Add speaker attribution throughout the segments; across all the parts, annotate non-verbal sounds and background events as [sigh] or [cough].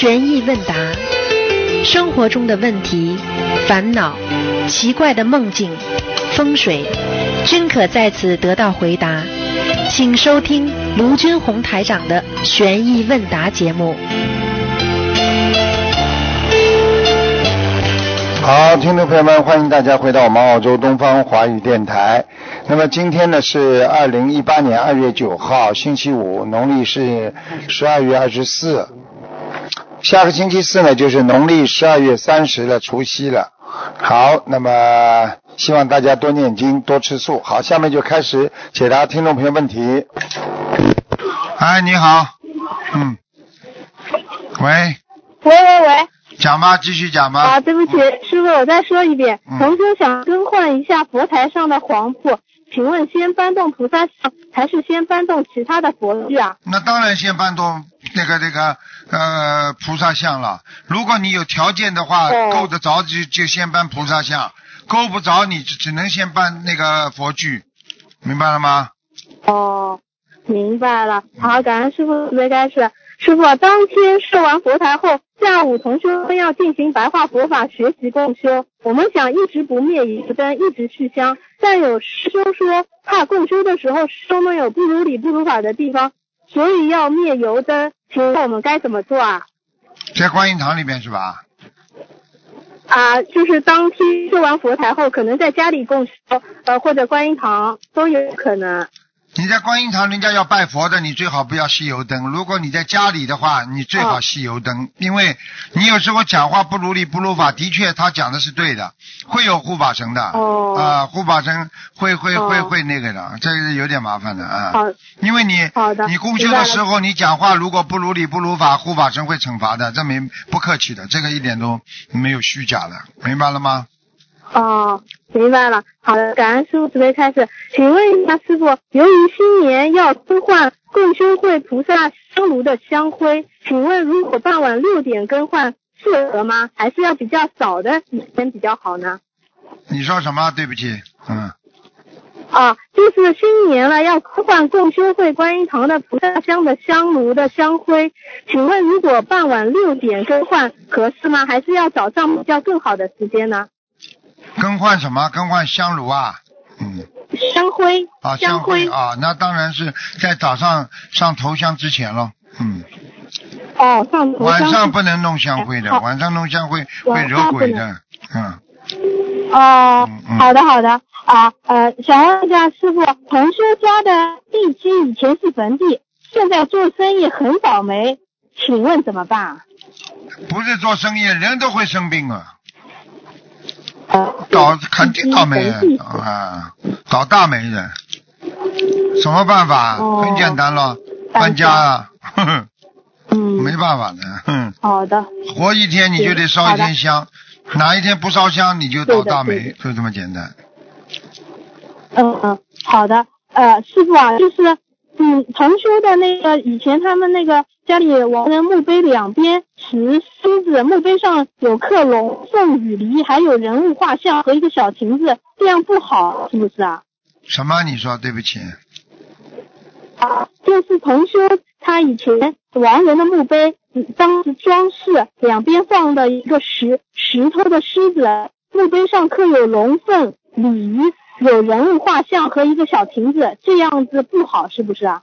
Speaker 1: 悬疑问答，生活中的问题、烦恼、奇怪的梦境、风水，均可在此得到回答。请收听卢军红台长的悬疑问答节目。
Speaker 2: 好，听众朋友们，欢迎大家回到我们澳洲东方华语电台。那么今天呢是二零一八年二月九号，星期五，农历是十二月二十四。下个星期四呢就是农历十二月三十的除夕了。好，那么希望大家多念经，多吃素。好，下面就开始解答听众朋友问题。哎，你好，嗯，喂，
Speaker 3: 喂喂喂，
Speaker 2: 讲吧，继续讲吧。
Speaker 3: 啊，对不起，师傅，我再说一遍，
Speaker 2: 嗯
Speaker 3: 同修想更换一下佛台上的黄布，请问先搬动菩萨像，还是先搬动其他的佛具啊？
Speaker 2: 那当然先搬动那个那个呃菩萨像了。如果你有条件的话，
Speaker 3: 哦
Speaker 2: 够得着就就先搬菩萨像，够不着你只只能先搬那个佛具，明白了吗？
Speaker 3: 哦，明白了。好，感恩师傅慈悲开始。师傅，当天设完佛台后，下午同修们要进行白话佛法学习共修。我们想一直不灭油灯，一直续香，但有师兄说怕共修的时候师兄们有不如理不如法的地方，所以要灭油灯。请问我们该怎么做啊？
Speaker 2: 在观音堂里面是吧？
Speaker 3: 啊，就是当天做完佛台后，可能在家里供修，呃，或者观音堂都有可能。
Speaker 2: 你在观音堂，人家要拜佛的，你最好不要吸油灯。如果你在家里的话，你最好
Speaker 3: 哦
Speaker 2: 熄油灯，因为你有时候讲话不如理不如法，的确他讲的是对的，会有护法神的。
Speaker 3: 哦
Speaker 2: 啊，护法神会会
Speaker 3: 哦
Speaker 2: 会会那个的，这是有点麻烦的啊。
Speaker 3: 好，
Speaker 2: 因为你你共修的时候，你讲话如果不如理不如法，护法神会惩罚的，这没不客气的，这个一点都没有虚假的，明白了吗？
Speaker 3: 哦，明白了。好的，感恩师傅慈悲开示。请问一下师傅，由于新年要更换共修会菩萨香炉的香灰，请问如果傍晚六点更换适合吗？还是要比较早的时间比较好呢？
Speaker 2: 你说什么？对不起，嗯，
Speaker 3: 啊，就是新年了，要更换共修会观音堂的菩萨香的香炉的香灰，请问如果傍晚六点更换合适吗？还是要早上比较更好的时间呢？
Speaker 2: 更换什么？更换香炉啊？嗯。
Speaker 3: 香灰，
Speaker 2: 啊，
Speaker 3: 香
Speaker 2: 香灰啊，那当然是在早上上头香之前了。嗯，
Speaker 3: 哦，上头
Speaker 2: 晚上不能弄香灰的，
Speaker 3: 好
Speaker 2: 晚上弄香灰会惹鬼的。嗯，
Speaker 3: 哦
Speaker 2: 嗯嗯，
Speaker 3: 好的好的啊，呃，想问一下师傅，同修家的地基以前是坟地，现在做生意很倒霉，请问怎么办啊？
Speaker 2: 不是做生意，人都会生病啊，
Speaker 3: 呃，
Speaker 2: 倒肯定倒霉啊，倒大霉的。什么办法？
Speaker 3: 哦
Speaker 2: 很简单了，
Speaker 3: 搬
Speaker 2: 搬家啊，呵呵，
Speaker 3: 嗯，
Speaker 2: 没办法的。哼，
Speaker 3: 好的，[laughs]
Speaker 2: 活一天你就得烧一天香，哪一天不烧香你就倒大霉就这么简单。
Speaker 3: 嗯嗯，好的，呃，师傅啊，就是嗯，同修的那个以前他们那个家里亡人墓碑两边石狮子，墓碑上有刻龙凤羽梨，还有人物画像和一个小亭子，这样不好，是不是啊？
Speaker 2: 什么？你说对不起。
Speaker 3: 啊，就是同修他以前亡人的墓碑，嗯当时装饰两边放的一个石石头的狮子，墓碑上刻有龙凤鲤，有人物画像和一个小亭子，这样子不好，是不是啊？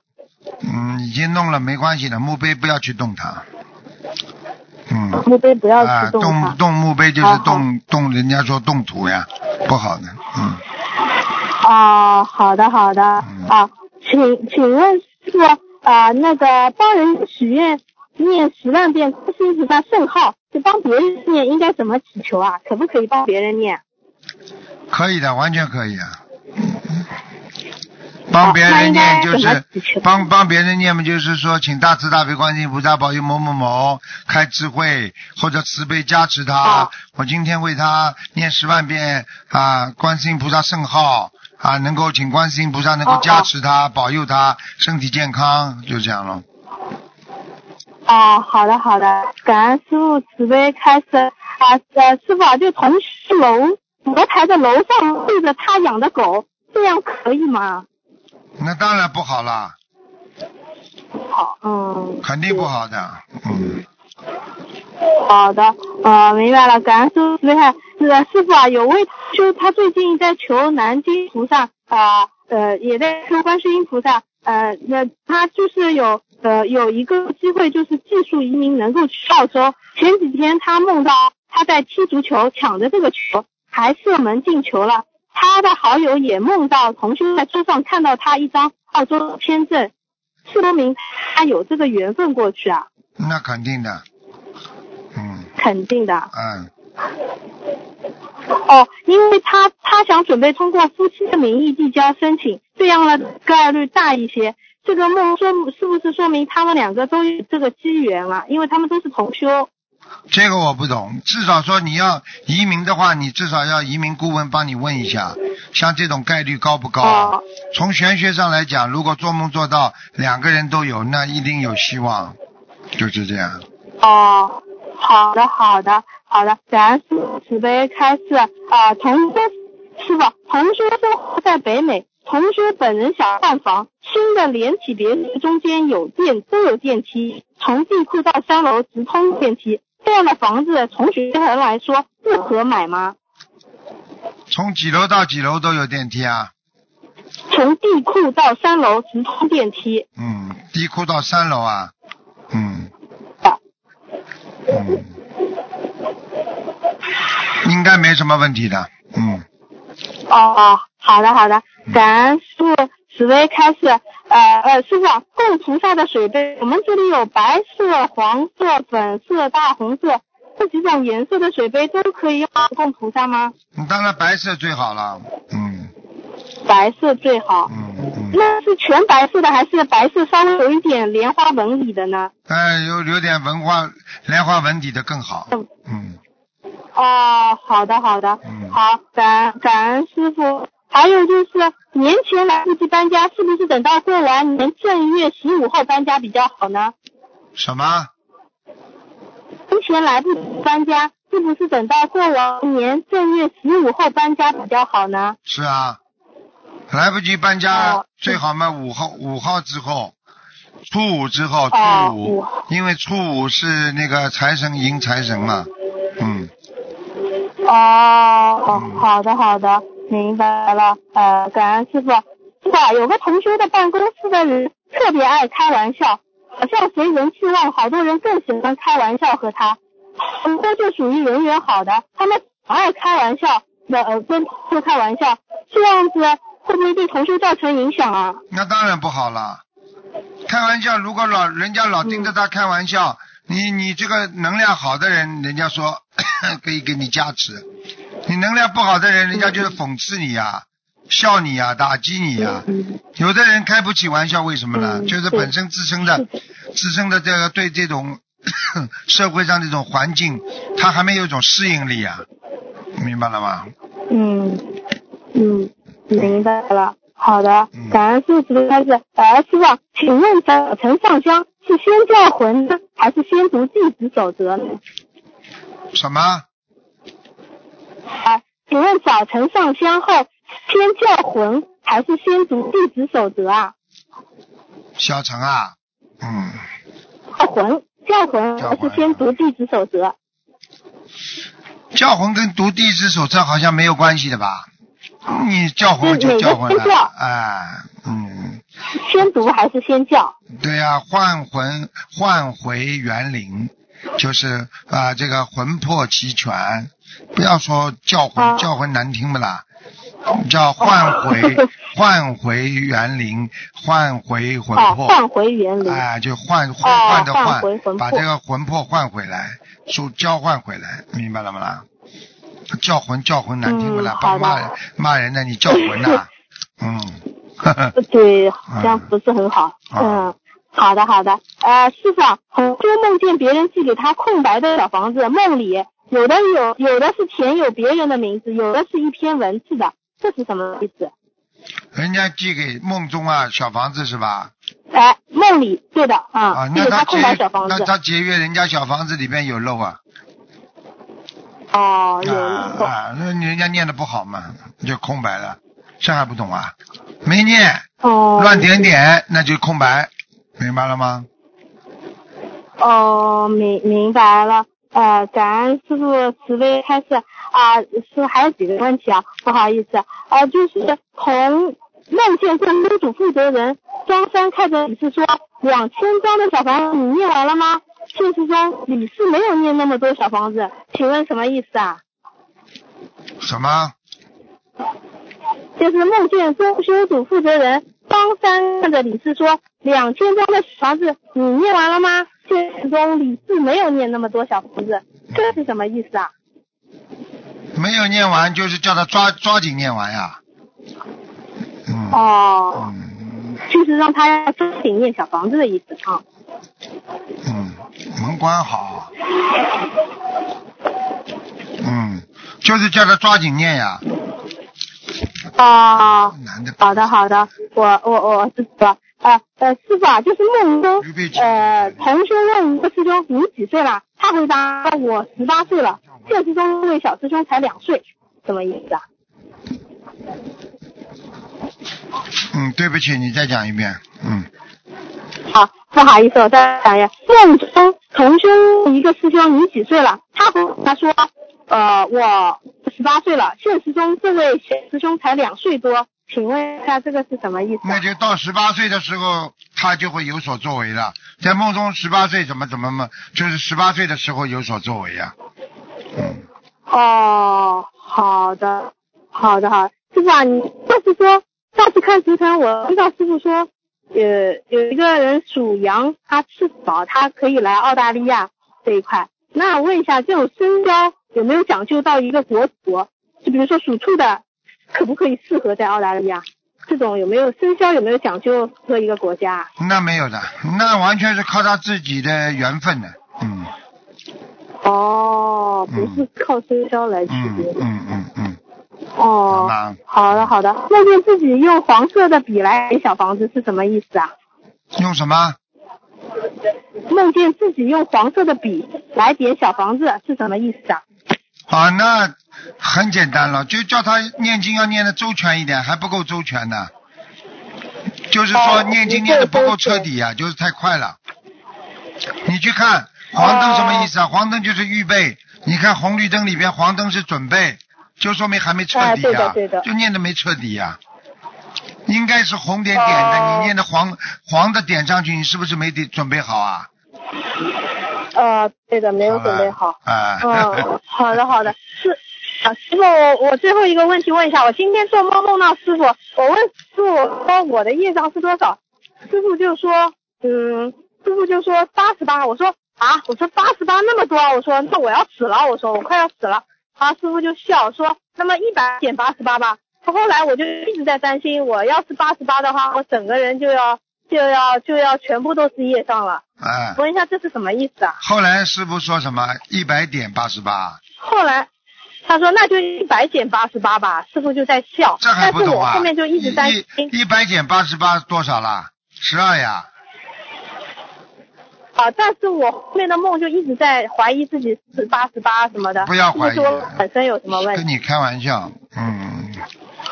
Speaker 2: 嗯，已经弄了，没关系的，墓碑不要去动它。嗯，
Speaker 3: 墓碑不要
Speaker 2: 啊，
Speaker 3: 去动它。
Speaker 2: 动动墓碑就是动动，人家说动土呀，不好的。嗯，
Speaker 3: 啊，好的好的
Speaker 2: 嗯
Speaker 3: 啊，请请问师傅啊，那个帮人许愿念十万遍观世音菩萨圣号，就帮别人念，应该怎么祈求啊？可不可以帮别人念？
Speaker 2: 可以的，完全可以啊。帮别人念就是帮帮别人念嘛，就是说请大慈大悲观世音菩萨保佑某某某开智慧或者慈悲加持他。
Speaker 3: 啊
Speaker 2: 我今天为他念十万遍啊，观世音菩萨圣号啊，能够请观世音菩萨能够
Speaker 3: 哦
Speaker 2: 加持他，保佑他身体健康，就这样了。
Speaker 3: 哦，好的好的，感恩师傅慈悲开示啊，呃，师傅啊，就同时楼佛台的楼上对着他养的狗，这样可以吗？
Speaker 2: 那当然不好啦，
Speaker 3: 好，嗯，
Speaker 2: 肯定不好的。嗯，
Speaker 3: 好的，呃，明白了，感恩师傅慈悲看。是的，师傅啊，有位就他最近在求南京菩萨啊，呃，也在求观世音菩萨，呃，那他就是有呃有一个机会，就是技术移民能够去澳洲。前几天他梦到他在踢足球，抢着这个球还射门进球了。他的好友也梦到同修在车上看到他一张澳洲签证，说明他有这个缘分过去啊。
Speaker 2: 那肯定的，嗯
Speaker 3: 肯定的。
Speaker 2: 嗯，
Speaker 3: 哦，因为他他想准备通过夫妻的名义递交申请，这样的概率大一些。这个梦说是不是说明他们两个都有这个机缘啊？因为他们都是同修。
Speaker 2: 这个我不懂，至少说你要移民的话，你至少要移民顾问帮你问一下，像这种概率高不高？
Speaker 3: 哦。
Speaker 2: 从玄学上来讲，如果做梦做到两个人都有，那一定有希望，就是这样。
Speaker 3: 哦，好的好的好的，感恩师父慈悲开示。啊、同修师傅，同修生活在北美，同修本人想换房，新的连体别墅中间有电都有电梯，从地库到三楼直通电梯，这样的房子从学人来说适合买吗？
Speaker 2: 从几楼到几楼都有电梯啊，
Speaker 3: 从地库到三楼直通电梯，
Speaker 2: 嗯，地库到三楼啊，嗯
Speaker 3: 啊
Speaker 2: 嗯，应该没什么问题的，嗯，
Speaker 3: 哦哦，好的好的，感恩师傅慈悲开始。呃呃，师傅啊，供菩萨的水杯，我们这里有白色、黄色、粉色、大红色这几种颜色的水杯都可以用来供菩萨吗？
Speaker 2: 你当然白色最好了，嗯
Speaker 3: 白色最好。
Speaker 2: 嗯嗯，
Speaker 3: 那是全白色的还是白色稍微有一点莲花纹理的呢？
Speaker 2: 哎，有有点文化莲花纹理的更好，嗯
Speaker 3: 哦，好的好的，
Speaker 2: 嗯
Speaker 3: 好，感恩感恩师傅。还有就是年前来不及搬家，是不是等到过完年正月十五后搬家比较好呢？
Speaker 2: 什么？
Speaker 3: 年前来不及搬家，是不是等到过完年正月十五后搬家比较好呢？
Speaker 2: 是啊，来不及搬家，
Speaker 3: 哦。
Speaker 2: 最好嘛五号五号之后，初五之后，
Speaker 3: 哦
Speaker 2: 初五，
Speaker 3: 五。
Speaker 2: 因为初五是那个财神迎财神嘛，嗯，
Speaker 3: 哦哦
Speaker 2: 嗯，
Speaker 3: 好的好的，明白了。呃，感恩师傅。师傅啊，有个同修的办公室的人特别爱开玩笑，好像谁人气旺，好多人更喜欢开玩笑和他。很多就属于人缘好的，他们爱开玩笑，那呃跟同修开玩笑，这样子会不会对同修造成影响啊？
Speaker 2: 那当然不好了。开玩笑，如果老人家老盯着他开玩笑，你你这个能量好的人，人家说 [coughs] 可以给你加持；你能量不好的人，人家就是讽刺你呀、笑你呀、打击你呀、
Speaker 3: 嗯
Speaker 2: 有的人开不起玩笑，为什么呢？
Speaker 3: 嗯
Speaker 2: 就是本身自身的自身的这个对这种 [coughs] 社会上这种环境，他还没有一种适应力啊，明白了吗？
Speaker 3: 嗯嗯，明白了。好的
Speaker 2: 嗯，
Speaker 3: 感恩师傅慈悲开始。呃，师傅啊，请问早晨上香是先叫魂呢，还是先读弟子守则呢？
Speaker 2: 什么？
Speaker 3: 啊，请问早晨上香后先叫魂，还是先读弟子守则啊？
Speaker 2: 小陈啊？嗯，
Speaker 3: 叫魂，叫魂，还是先读弟子守则？
Speaker 2: 叫魂跟读弟子守则好像没有关系的吧？你叫魂就叫魂了
Speaker 3: 叫，
Speaker 2: 哎，嗯，
Speaker 3: 先读还是先叫？
Speaker 2: 对呀、换魂换回元灵，就是啊、这个魂魄齐全，不要说叫魂，
Speaker 3: 啊
Speaker 2: 叫魂难听不啦？叫唤回 [laughs] 唤回园林，唤回魂
Speaker 3: 哦，
Speaker 2: 魄，
Speaker 3: 换回元灵。
Speaker 2: 哎，就换换
Speaker 3: 哦
Speaker 2: 换的
Speaker 3: 换回魂
Speaker 2: 把这个魂魄换回来，就交换回来，明白了吗啦？叫魂叫魂难听不啦？
Speaker 3: 嗯
Speaker 2: 骂人骂人的，你叫魂呐、[laughs] 嗯，
Speaker 3: 对，[laughs] 这样不是很好。
Speaker 2: 啊
Speaker 3: 嗯，好的好的。呃，师傅就，梦见别人寄给他空白的小房子，梦里有的有有的是填有别人的名字，有的是一篇文字的，这是什么意思？
Speaker 2: 人家寄给梦中啊小房子是吧？
Speaker 3: 哎，梦里对的啊
Speaker 2: 啊，，那他
Speaker 3: 空白
Speaker 2: 节
Speaker 3: 小房子。
Speaker 2: 那他节约人家小房子里边有漏啊
Speaker 3: 哦，有
Speaker 2: 啊啊，那你人家念的不好嘛，就空白了，这还不懂啊？没念
Speaker 3: 哦
Speaker 2: 乱点点，那就空白，明白了吗？
Speaker 3: 哦，明明白了。呃，感恩师傅慈悲开示啊，是还有几个问题啊，不好意思，啊，就是从梦见跟屋主负责人张三开着你是说，两千张的小房子你念完了吗？现实中你是没有念那么多小房子，请问什么意思啊？
Speaker 2: 什么？
Speaker 3: 就是梦见装修组负责人张三看着李四说，两千张的小房子你念完了吗？现实中李四没有念那么多小房子，这是什么意思啊？
Speaker 2: 没有念完，就是叫他抓抓紧念完呀。嗯。
Speaker 3: 哦，
Speaker 2: 嗯
Speaker 3: 就是让他要抓紧念小房子的意思啊。
Speaker 2: 嗯，门关好。嗯，就是叫他抓紧念呀。
Speaker 3: 哦。好的好的，我我我知道了。呃呃，师傅啊，就是梦中呃同修问一个师兄你几岁了？他回答我十八岁了。现实中这位小师兄才两岁，什么意思啊？
Speaker 2: 嗯，对不起，你再讲一遍。嗯，
Speaker 3: 好，不好意思，我再讲一遍。梦中同修问一个师兄你几岁了？他回答说呃我十八岁了。现实中这位小师兄才两岁多，请问一下这个是什么意思啊？
Speaker 2: 那就到十八岁的时候，他就会有所作为了。在梦中十八岁怎么怎么么，就是十八岁的时候有所作为呀、嗯，
Speaker 3: 哦，好的，好的，好的。师傅啊，你就是说上次看图腾，我知道师傅说，呃，有一个人属羊，他吃饱，他可以来澳大利亚这一块。那问一下，这种身高有没有讲究到一个国土？就比如说属兔的，可不可以适合在澳大利亚？这种有没有生肖有没有讲究适合一个国家啊？
Speaker 2: 那没有的，那完全是靠他自己的缘分的。嗯
Speaker 3: 哦，不是靠生肖来区
Speaker 2: 嗯
Speaker 3: 别的。
Speaker 2: 嗯嗯嗯，
Speaker 3: 哦，
Speaker 2: 那
Speaker 3: 好的好的，梦见自己用黄色的笔来写小房子是什么意思啊？
Speaker 2: 用什么？
Speaker 3: 梦见自己用黄色的笔来点小房子是什么意思啊？
Speaker 2: 啊，那很简单了，就叫他念经要念的周全一点，还不够周全呢。就是说
Speaker 3: 哦
Speaker 2: 念经念的不够彻底呀、就是太快了。你去看黄灯什么意思啊？黄灯就是预备，你看红绿灯里边黄灯是准备，就说明还没彻底呀、
Speaker 3: 哎对的
Speaker 2: 就念的没彻底呀、应该是红点点的，
Speaker 3: 哦
Speaker 2: 你念的黄黄的点上去，你是不是没得准备好啊？
Speaker 3: 呃，对的，没有准备好。
Speaker 2: 啊。
Speaker 3: 嗯，好的好的，是啊，师傅，我我最后一个问题问一下，我今天做梦梦到师傅，我问师傅说我的业障是多少，师傅就说，嗯，师傅就说八十八，我说啊，我说八十八那么多，我说那我要死了，我说我快要死了，啊，师傅就笑说，那么一百减八十八吧。后来我就一直在担心，我要是八十八的话，我整个人就要就要就要全部都是业障了。
Speaker 2: 哎，
Speaker 3: 问一下这是什么意思啊？
Speaker 2: 后来师傅说什么？一百点八十八，
Speaker 3: 后来他说那就一百减八十八吧，师傅就在笑，
Speaker 2: 这还不懂啊？
Speaker 3: 我后面就一直担心，
Speaker 2: 一一百减八十八多少啦？十二呀。
Speaker 3: 啊，但是我后面的梦就一直在怀疑自己是八十八什么的，
Speaker 2: 不要怀疑
Speaker 3: 本身有什么问题？
Speaker 2: 跟你开玩笑，嗯，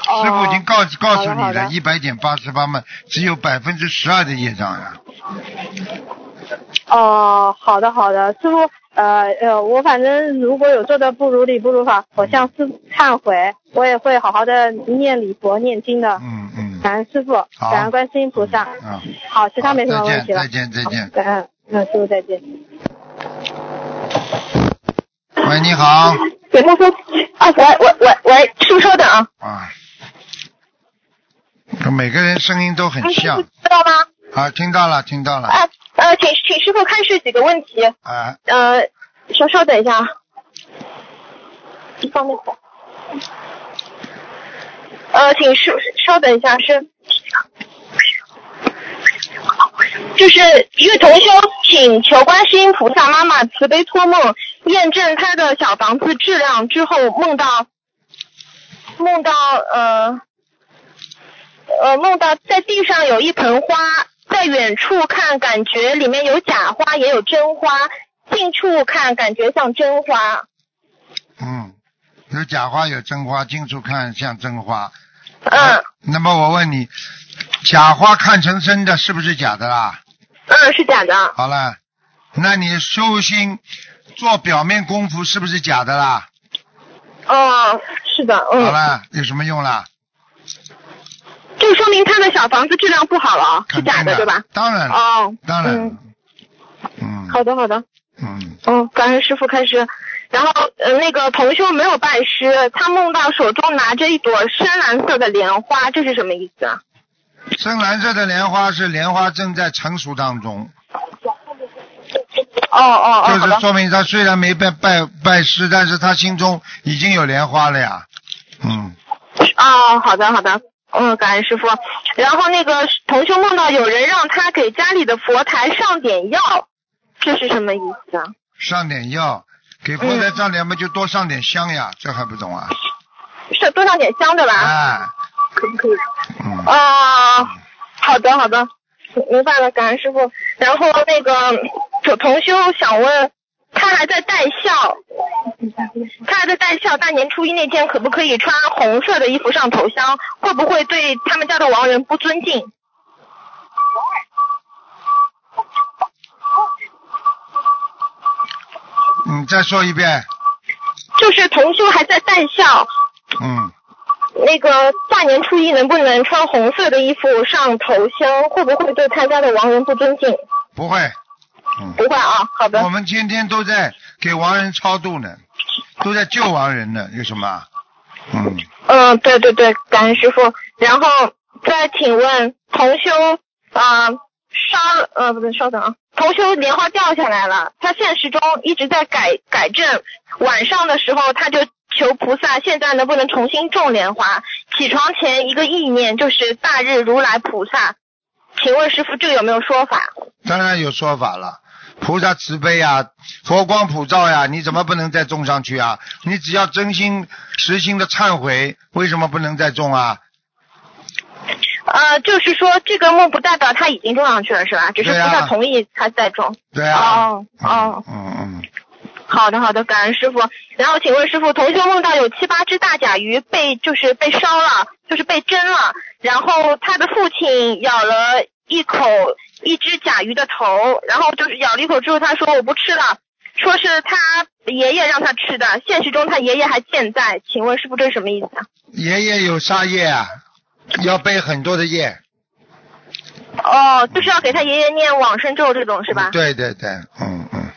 Speaker 3: 哦
Speaker 2: 师傅已经告告诉你了，一百减八十八嘛，只有百分之十二的业障呀。
Speaker 3: 哦，好的好的，师傅，呃呃，我反正如果有做的不如理不如法，我向师傅忏悔，我也会好好的念礼佛念经的。
Speaker 2: 嗯嗯。
Speaker 3: 感恩师傅，感恩观世音菩萨。
Speaker 2: 嗯。
Speaker 3: 好，其他没什么问题了。
Speaker 2: 再见再见
Speaker 3: 感恩，嗯，师傅再见。
Speaker 2: 喂，你好。
Speaker 4: 给他说，啊，喂喂喂喂，师傅稍等啊，
Speaker 2: 啊。每个人声音都很像
Speaker 4: 知道吗？
Speaker 2: 啊，听到了听到了
Speaker 4: 啊呃，请请师傅看是几个问题，
Speaker 2: 啊，
Speaker 4: 呃，稍稍等一下啊，一方面的，呃，请师稍等一下是。就是一个同修请求观世音菩萨妈妈慈悲托梦，验证他的小房子质量之后，梦到梦到呃呃梦到在地上有一盆花，在远处看感觉里面有假花也有真花，近处看感觉像真花。
Speaker 2: 嗯，有假花有真花，近处看像真花。
Speaker 4: 嗯
Speaker 2: 那么我问你，假花看成真的，是不是假的啦？
Speaker 4: 嗯，是假的。
Speaker 2: 好了，那你修心做表面功夫是不是假的啦？
Speaker 4: 哦，是的，嗯
Speaker 2: 好
Speaker 4: 嗯，
Speaker 2: 了，有什么用啦？
Speaker 4: 就说明他的小房子质量不好了，是假的对吧？
Speaker 2: 当然了，
Speaker 4: 哦，
Speaker 2: 当然
Speaker 4: 嗯，好的好的，
Speaker 2: 嗯，
Speaker 4: 哦，感恩师傅开始。然后呃，那个同修没有拜师，他梦到手中拿着一朵深蓝色的莲花，这是什么意思啊？
Speaker 2: 深蓝色的莲花是莲花正在成熟当中，
Speaker 4: 哦哦哦，
Speaker 2: 就是说明他虽然没拜拜拜师，但是他心中已经有莲花了呀。嗯，
Speaker 4: 哦，好的好的，嗯，感恩师傅。然后那个同修梦到有人让他给家里的佛台上点药，这是什么意思啊？
Speaker 2: 上点药，给佛台上点嘛，就多上点香呀，这还不懂啊？
Speaker 4: 是多上点香对吧？
Speaker 2: 哎，
Speaker 4: 可不可以？
Speaker 2: 嗯，
Speaker 4: 啊，好的好的，明白了，感恩师傅。然后那个同同修想问，他还在带孝，他还在带孝，大年初一那天可不可以穿红色的衣服上头香？会不会对他们家的亡人不尊敬？
Speaker 2: 你再说一遍。
Speaker 4: 就是同修还在带孝，
Speaker 2: 嗯，
Speaker 4: 那个大年初一能不能穿红色的衣服上头香？会不会对他家的亡人不尊敬？
Speaker 2: 不会。嗯，
Speaker 4: 不会啊，好的
Speaker 2: 我。们天天都在给亡人超度呢，都在救亡人呢，有什么啊？嗯，
Speaker 4: 嗯，对对对，感恩师傅。然后再请问同修啊、稍呃不对，稍等啊，同修莲花掉下来了，他现实中一直在改改正，晚上的时候他就求菩萨，现在能不能重新种莲花？起床前一个意念就是大日如来菩萨，请问师傅这个有没有说法？
Speaker 2: 当然有说法了。菩萨慈悲呀，佛光普照呀，你怎么不能再种上去啊？你只要真心实心的忏悔，为什么不能再种啊？
Speaker 4: 呃，就是说这个梦不代表他已经种上去了是吧？只是菩萨同意他再种。
Speaker 2: 对啊。
Speaker 4: 哦哦
Speaker 2: 嗯嗯
Speaker 4: 好的，好的，感恩师傅。然后请问师傅，同学梦到有七八只大甲鱼被就是被烧了，就是被蒸了，然后他的父亲咬了一口一只甲鱼的头，然后就是咬了一口之后，他说我不吃了，说是他爷爷让他吃的，现实中他爷爷还健在，请问师傅这是什么意思啊？
Speaker 2: 爷爷有杀业啊，要背很多的业。
Speaker 4: 哦，就是要给他爷爷念往生咒这种是吧？
Speaker 2: 对对对，嗯嗯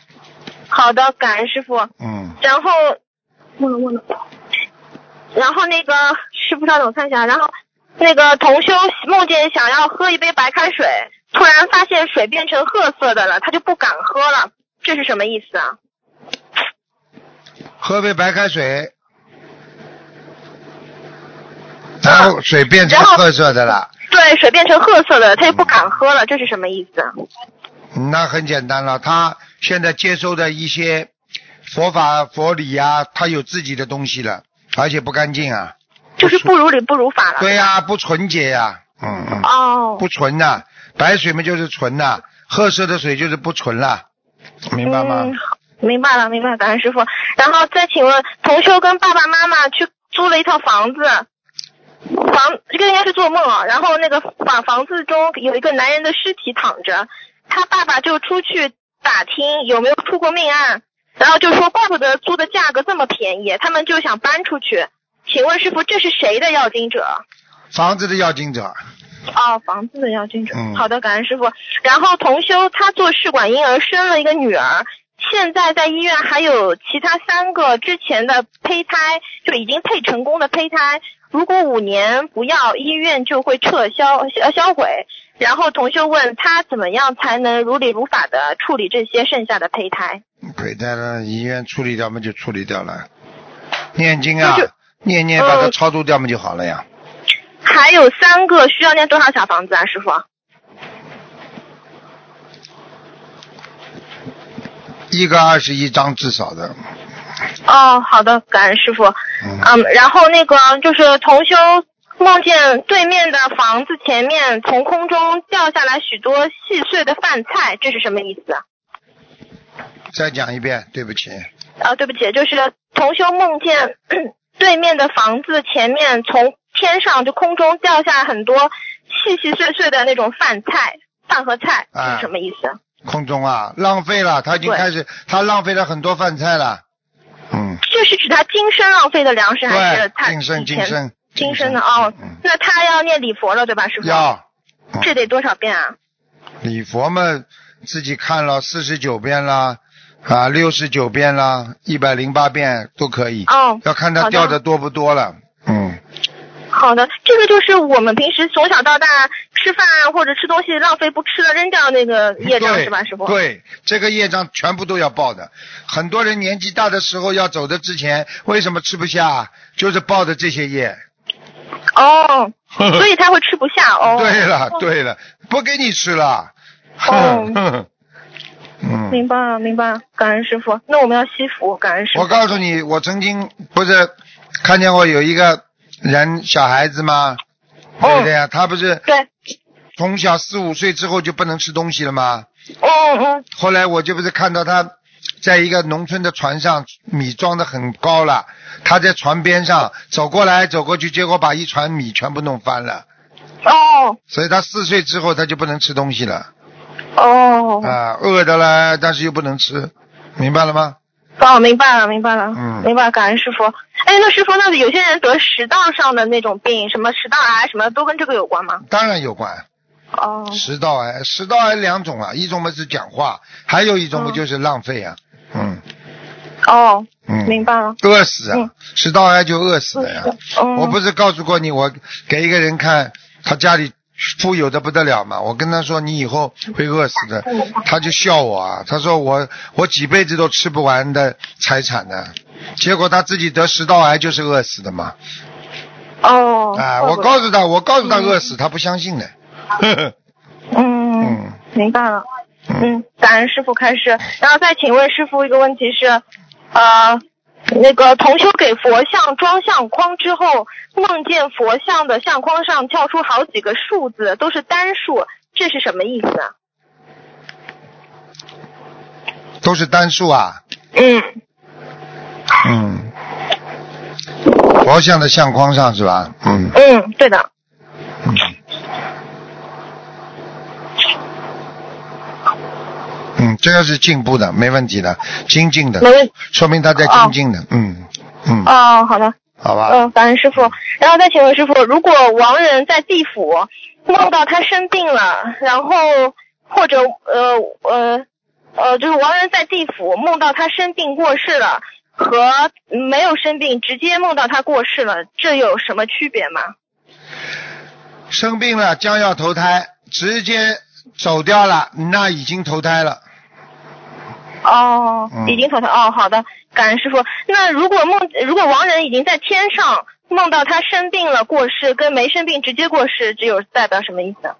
Speaker 4: 好的，感恩师傅。
Speaker 2: 嗯，
Speaker 4: 然后忘了忘了。然后那个师傅稍等我看一下，然后那个同修梦见想要喝一杯白开水，突然发现水变成褐色的了，他就不敢喝了，这是什么意思啊？
Speaker 2: 喝杯白开水，然后水变成褐色的了。
Speaker 4: 对，水变成褐色的，他就不敢喝了，这是什么意思啊？
Speaker 2: 那很简单了，他现在接收的一些佛法佛理呀、他有自己的东西了，而且不干净啊。
Speaker 4: 就是不如理不如法了。
Speaker 2: 对呀、不纯洁呀、嗯嗯，
Speaker 4: 哦，
Speaker 2: 不纯呐、白水嘛就是纯呐、褐色的水就是不纯了，明白吗？
Speaker 4: 嗯，明白了，明白了，感恩师傅。然后再请问，同修跟爸爸妈妈去租了一套房子，房这个应该是做梦啊。然后那个房房子中有一个男人的尸体躺着，他爸爸就出去打听有没有出过命案，然后就说怪不得租的价格这么便宜，他们就想搬出去。请问师傅，这是谁的要经者？
Speaker 2: 房子的要经者，
Speaker 4: 哦，房子的要经者。
Speaker 2: 嗯
Speaker 4: 好的，感恩师傅。然后同修他做试管婴儿生了一个女儿，现在在医院还有其他三个之前的胚胎，就已经配成功的胚胎，如果五年不要，医院就会撤销呃销毁。然后同修问他怎么样才能如理如法的处理这些剩下的胚胎？
Speaker 2: 胚胎呢，医院处理掉嘛就处理掉了，念经啊
Speaker 4: 就是，
Speaker 2: 念念把它
Speaker 4: 嗯
Speaker 2: 超度掉嘛就好了呀。
Speaker 4: 还有三个需要念多少小房子啊，师傅？
Speaker 2: 一个二十一张至少的，
Speaker 4: 哦，好的，感恩师傅。
Speaker 2: 嗯，
Speaker 4: 嗯，然后那个就是同修梦见对面的房子前面从空中掉下来许多细碎的饭菜，这是什么意思啊？
Speaker 2: 再讲一遍，对不起，
Speaker 4: 啊，对不起，就是同修梦见对面的房子前面从天上就空中掉下很多细细碎碎的那种饭菜，饭和菜，是什么意思？
Speaker 2: 空中啊，浪费了，他已经开始，他浪费了很多饭菜了。嗯，
Speaker 4: 这是指他今生浪费的粮食，还是
Speaker 2: 对，
Speaker 4: 他
Speaker 2: 今生今生
Speaker 4: 今生的哦？
Speaker 2: 嗯，
Speaker 4: 那他要念礼佛了，对吧，师傅？
Speaker 2: 要嗯
Speaker 4: 这得多少遍啊？
Speaker 2: 礼佛嘛，自己看了四十九遍啦，啊，六十九遍啦，一百零八遍都可以，
Speaker 4: 哦，
Speaker 2: 要看他掉的多不多了。嗯，
Speaker 4: 好的，这个就是我们平时从小到大吃饭啊或者吃东西浪费不吃了扔掉那个业障是吧，师傅？
Speaker 2: 对，这个业障全部都要报的。很多人年纪大的时候要走的之前，为什么吃不下？就是报的这些业。
Speaker 4: 哦，[laughs] 所以他会吃不下哦。
Speaker 2: 对了，对了，不给你吃了。
Speaker 4: 哦 [laughs]
Speaker 2: 嗯，
Speaker 4: 明白了，明白了，感恩师傅。那我们要惜福，感恩师傅。
Speaker 2: 我告诉你，我曾经不是看见过有一个人小孩子吗？对不对啊？他不是
Speaker 4: 对，
Speaker 2: 从小四五岁之后就不能吃东西了吗？
Speaker 4: 哦哦
Speaker 2: 后来我就不是看到他在一个农村的船上，米装的很高了，他在船边上走过来走过去，结果把一船米全部弄翻了。
Speaker 4: 哦
Speaker 2: 所以他四岁之后他就不能吃东西了
Speaker 4: 哦
Speaker 2: 啊，饿的了，但是又不能吃，明白了吗？
Speaker 4: 哦，明白了，明白了，
Speaker 2: 嗯
Speaker 4: 明白，感恩师傅。哎，那师傅，那有些人得食道上的那种病，什么食道癌什么，都跟这个有关吗？
Speaker 2: 当然有关，
Speaker 4: 哦
Speaker 2: 食道癌，食道癌两种啊，一种嘛是讲话，还有一种嘛
Speaker 4: 嗯
Speaker 2: 就是浪费啊，嗯
Speaker 4: 哦，
Speaker 2: 嗯，
Speaker 4: 明白了。
Speaker 2: 饿死啊
Speaker 4: 嗯，
Speaker 2: 食道癌就饿死了呀。
Speaker 4: 嗯，
Speaker 2: 我不是告诉过你，我给一个人看，他家里富有的不得了嘛，我跟他说你以后会饿死的，他就笑我啊，他说我我几辈子都吃不完的财产呢，结果他自己得食道癌就是饿死的嘛，
Speaker 4: 哦。
Speaker 2: 啊，
Speaker 4: 怪不得
Speaker 2: 我告诉他，我告诉他饿死，他不相信的，呵呵
Speaker 4: 嗯，[laughs]
Speaker 2: 嗯。
Speaker 4: 明白了。
Speaker 2: 嗯，
Speaker 4: 嗯，感恩师傅开示。然后再请问师傅一个问题是，呃，那个同修给佛像装相框之后，梦见佛像的相框上跳出好几个数字，都是单数，这是什么意思啊？
Speaker 2: 都是单数啊，
Speaker 4: 嗯，
Speaker 2: 嗯，佛像的相框上是吧？嗯
Speaker 4: 嗯，对的。
Speaker 2: 嗯，这个是进步的，没问题的，精进的
Speaker 4: 没，问。
Speaker 2: 说明他在精进的，嗯嗯，
Speaker 4: 哦，好的。
Speaker 2: 好吧，
Speaker 4: 嗯，感恩师傅。然后再请问师傅，如果亡人在地府梦到他生病了，然后或者呃呃呃，就是亡人在地府梦到他生病过世了，和没有生病直接梦到他过世了，这有什么区别吗？
Speaker 2: 生病了将要投胎，直接走掉了，那已经投胎了，
Speaker 4: 哦
Speaker 2: 嗯，
Speaker 4: 已经投胎哦，好的，感恩师傅。那如果梦，如果亡人已经在天上梦到他生病了过世，跟没生病直接过世，这有代表什么意思？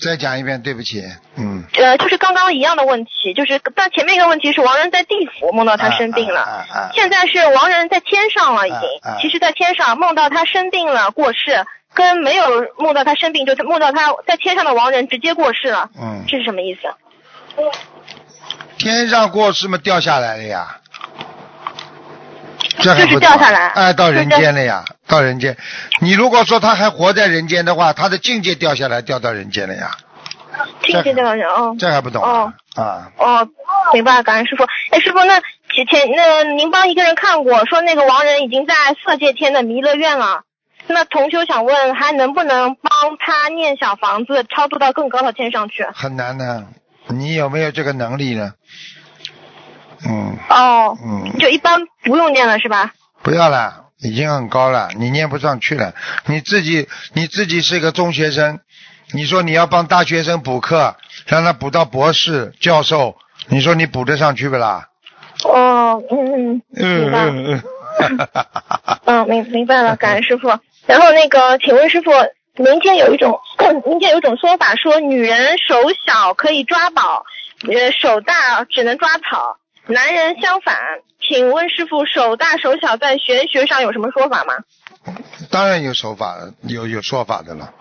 Speaker 2: 再讲一遍，对不起，嗯，
Speaker 4: 呃，就是刚刚一样的问题，就是但前面一个问题是亡人在地府梦到他生病了，
Speaker 2: 啊啊啊啊
Speaker 4: 现在是亡人在天上了已经，其实在天上梦到他生病了过世，跟没有梦到他生病，就是梦到他在天上的亡人直接过世了，
Speaker 2: 嗯，
Speaker 4: 这是什么意思？
Speaker 2: 天上过世嘛掉下来了呀，这
Speaker 4: 是掉下来
Speaker 2: 哎，到人间了呀，到人间。你如果说他还活在人间的话，他的境界掉下来，掉到人间了呀，
Speaker 4: 境界掉到人哦。
Speaker 2: 这还不懂啊？啊，
Speaker 4: 哦，明白，感恩师傅。哎，师傅，那前前那您帮一个人看过，说那个亡人已经在色界天的弥勒院了。那同修想问，还能不能帮他念小房子，超度到更高的天上去？
Speaker 2: 很难的。你有没有这个能力呢？嗯
Speaker 4: 哦，
Speaker 2: 嗯，
Speaker 4: 就一般不用念了是吧？
Speaker 2: 不要了，已经很高了，你念不上去了。你自己你自己是个中学生，你说你要帮大学生补课，让他补到博士、教授，你说你补得上去不啦？
Speaker 4: 哦，嗯嗯，
Speaker 2: 嗯
Speaker 4: 明白。
Speaker 2: 嗯嗯。
Speaker 4: 嗯，明 [laughs] 明白了，感恩师傅。然后那个，请问师傅，民间有一种 [clears throat] 民间有一种说法，说女人手小可以抓宝，呃，手大只能抓草，男人相反。请问师傅，手大手小在玄学上有什么说法吗？
Speaker 2: 当然有手法，有有说法的了。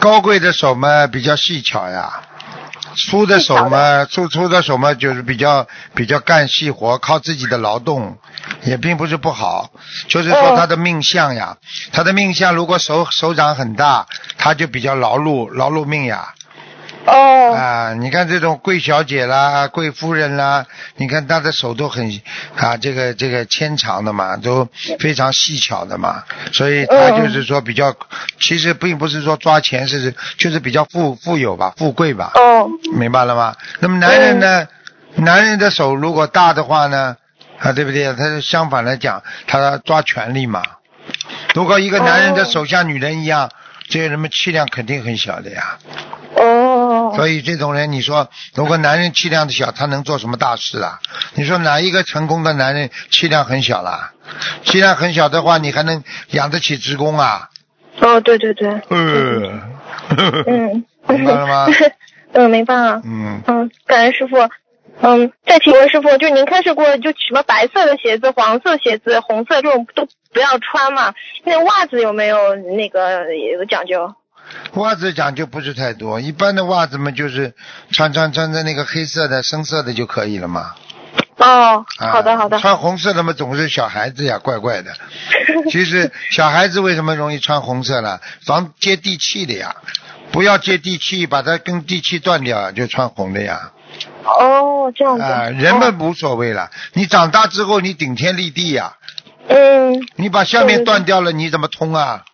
Speaker 2: 高贵的手嘛，比较细巧呀；粗的手嘛，粗粗的手嘛，就是比较比较干细活，靠自己的劳动，也并不是不好。就是说
Speaker 4: 哦
Speaker 2: 他的命相呀，他的命相如果手手掌很大，他就比较劳碌劳碌命呀。
Speaker 4: 哦，
Speaker 2: 啊，你看这种贵小姐啦、贵夫人啦，你看她的手都很啊，这个这个纤长的嘛，都非常细巧的嘛，所以她
Speaker 4: 嗯
Speaker 2: 就是说比较，其实并不是说抓钱，是就是比较富富有吧，富贵吧，
Speaker 4: 哦，
Speaker 2: 明白了吗？那么男人呢，男人的手如果大的话呢，啊，对不对？他是相反来讲，他抓权力嘛。如果一个男人的手像女人一样，这些人们气量肯定很小的呀。
Speaker 4: 哦，
Speaker 2: 所以这种人，你说如果男人气量小，他能做什么大事啊？你说哪一个成功的男人气量很小啦？气量很小的话，你还能养得起职工啊？
Speaker 4: 哦，对对对，
Speaker 2: 呃，
Speaker 4: 嗯，[laughs]
Speaker 2: 明白了吗？[laughs]
Speaker 4: 嗯，明白了。
Speaker 2: 嗯，
Speaker 4: 嗯，感恩师傅。嗯，再请问师傅，就您开示过，就什么白色的鞋子、黄色鞋子、红色这种都不要穿嘛？那袜子有没有那个有讲究？
Speaker 2: 袜子讲究不是太多，一般的袜子嘛就是穿穿穿的那个黑色的、深色的就可以了嘛。
Speaker 4: 哦，
Speaker 2: 啊、
Speaker 4: 好的好的。
Speaker 2: 穿红色的嘛总是小孩子呀，怪怪的。[laughs] 其实小孩子为什么容易穿红色呢？防接地气的呀，不要接地气，把它跟地气断掉就穿红的呀。
Speaker 4: 哦，这样子。
Speaker 2: 啊、人们无所谓了，你长大之后你顶天立地呀，
Speaker 4: 嗯
Speaker 2: 你把下面断掉了，你怎么通啊？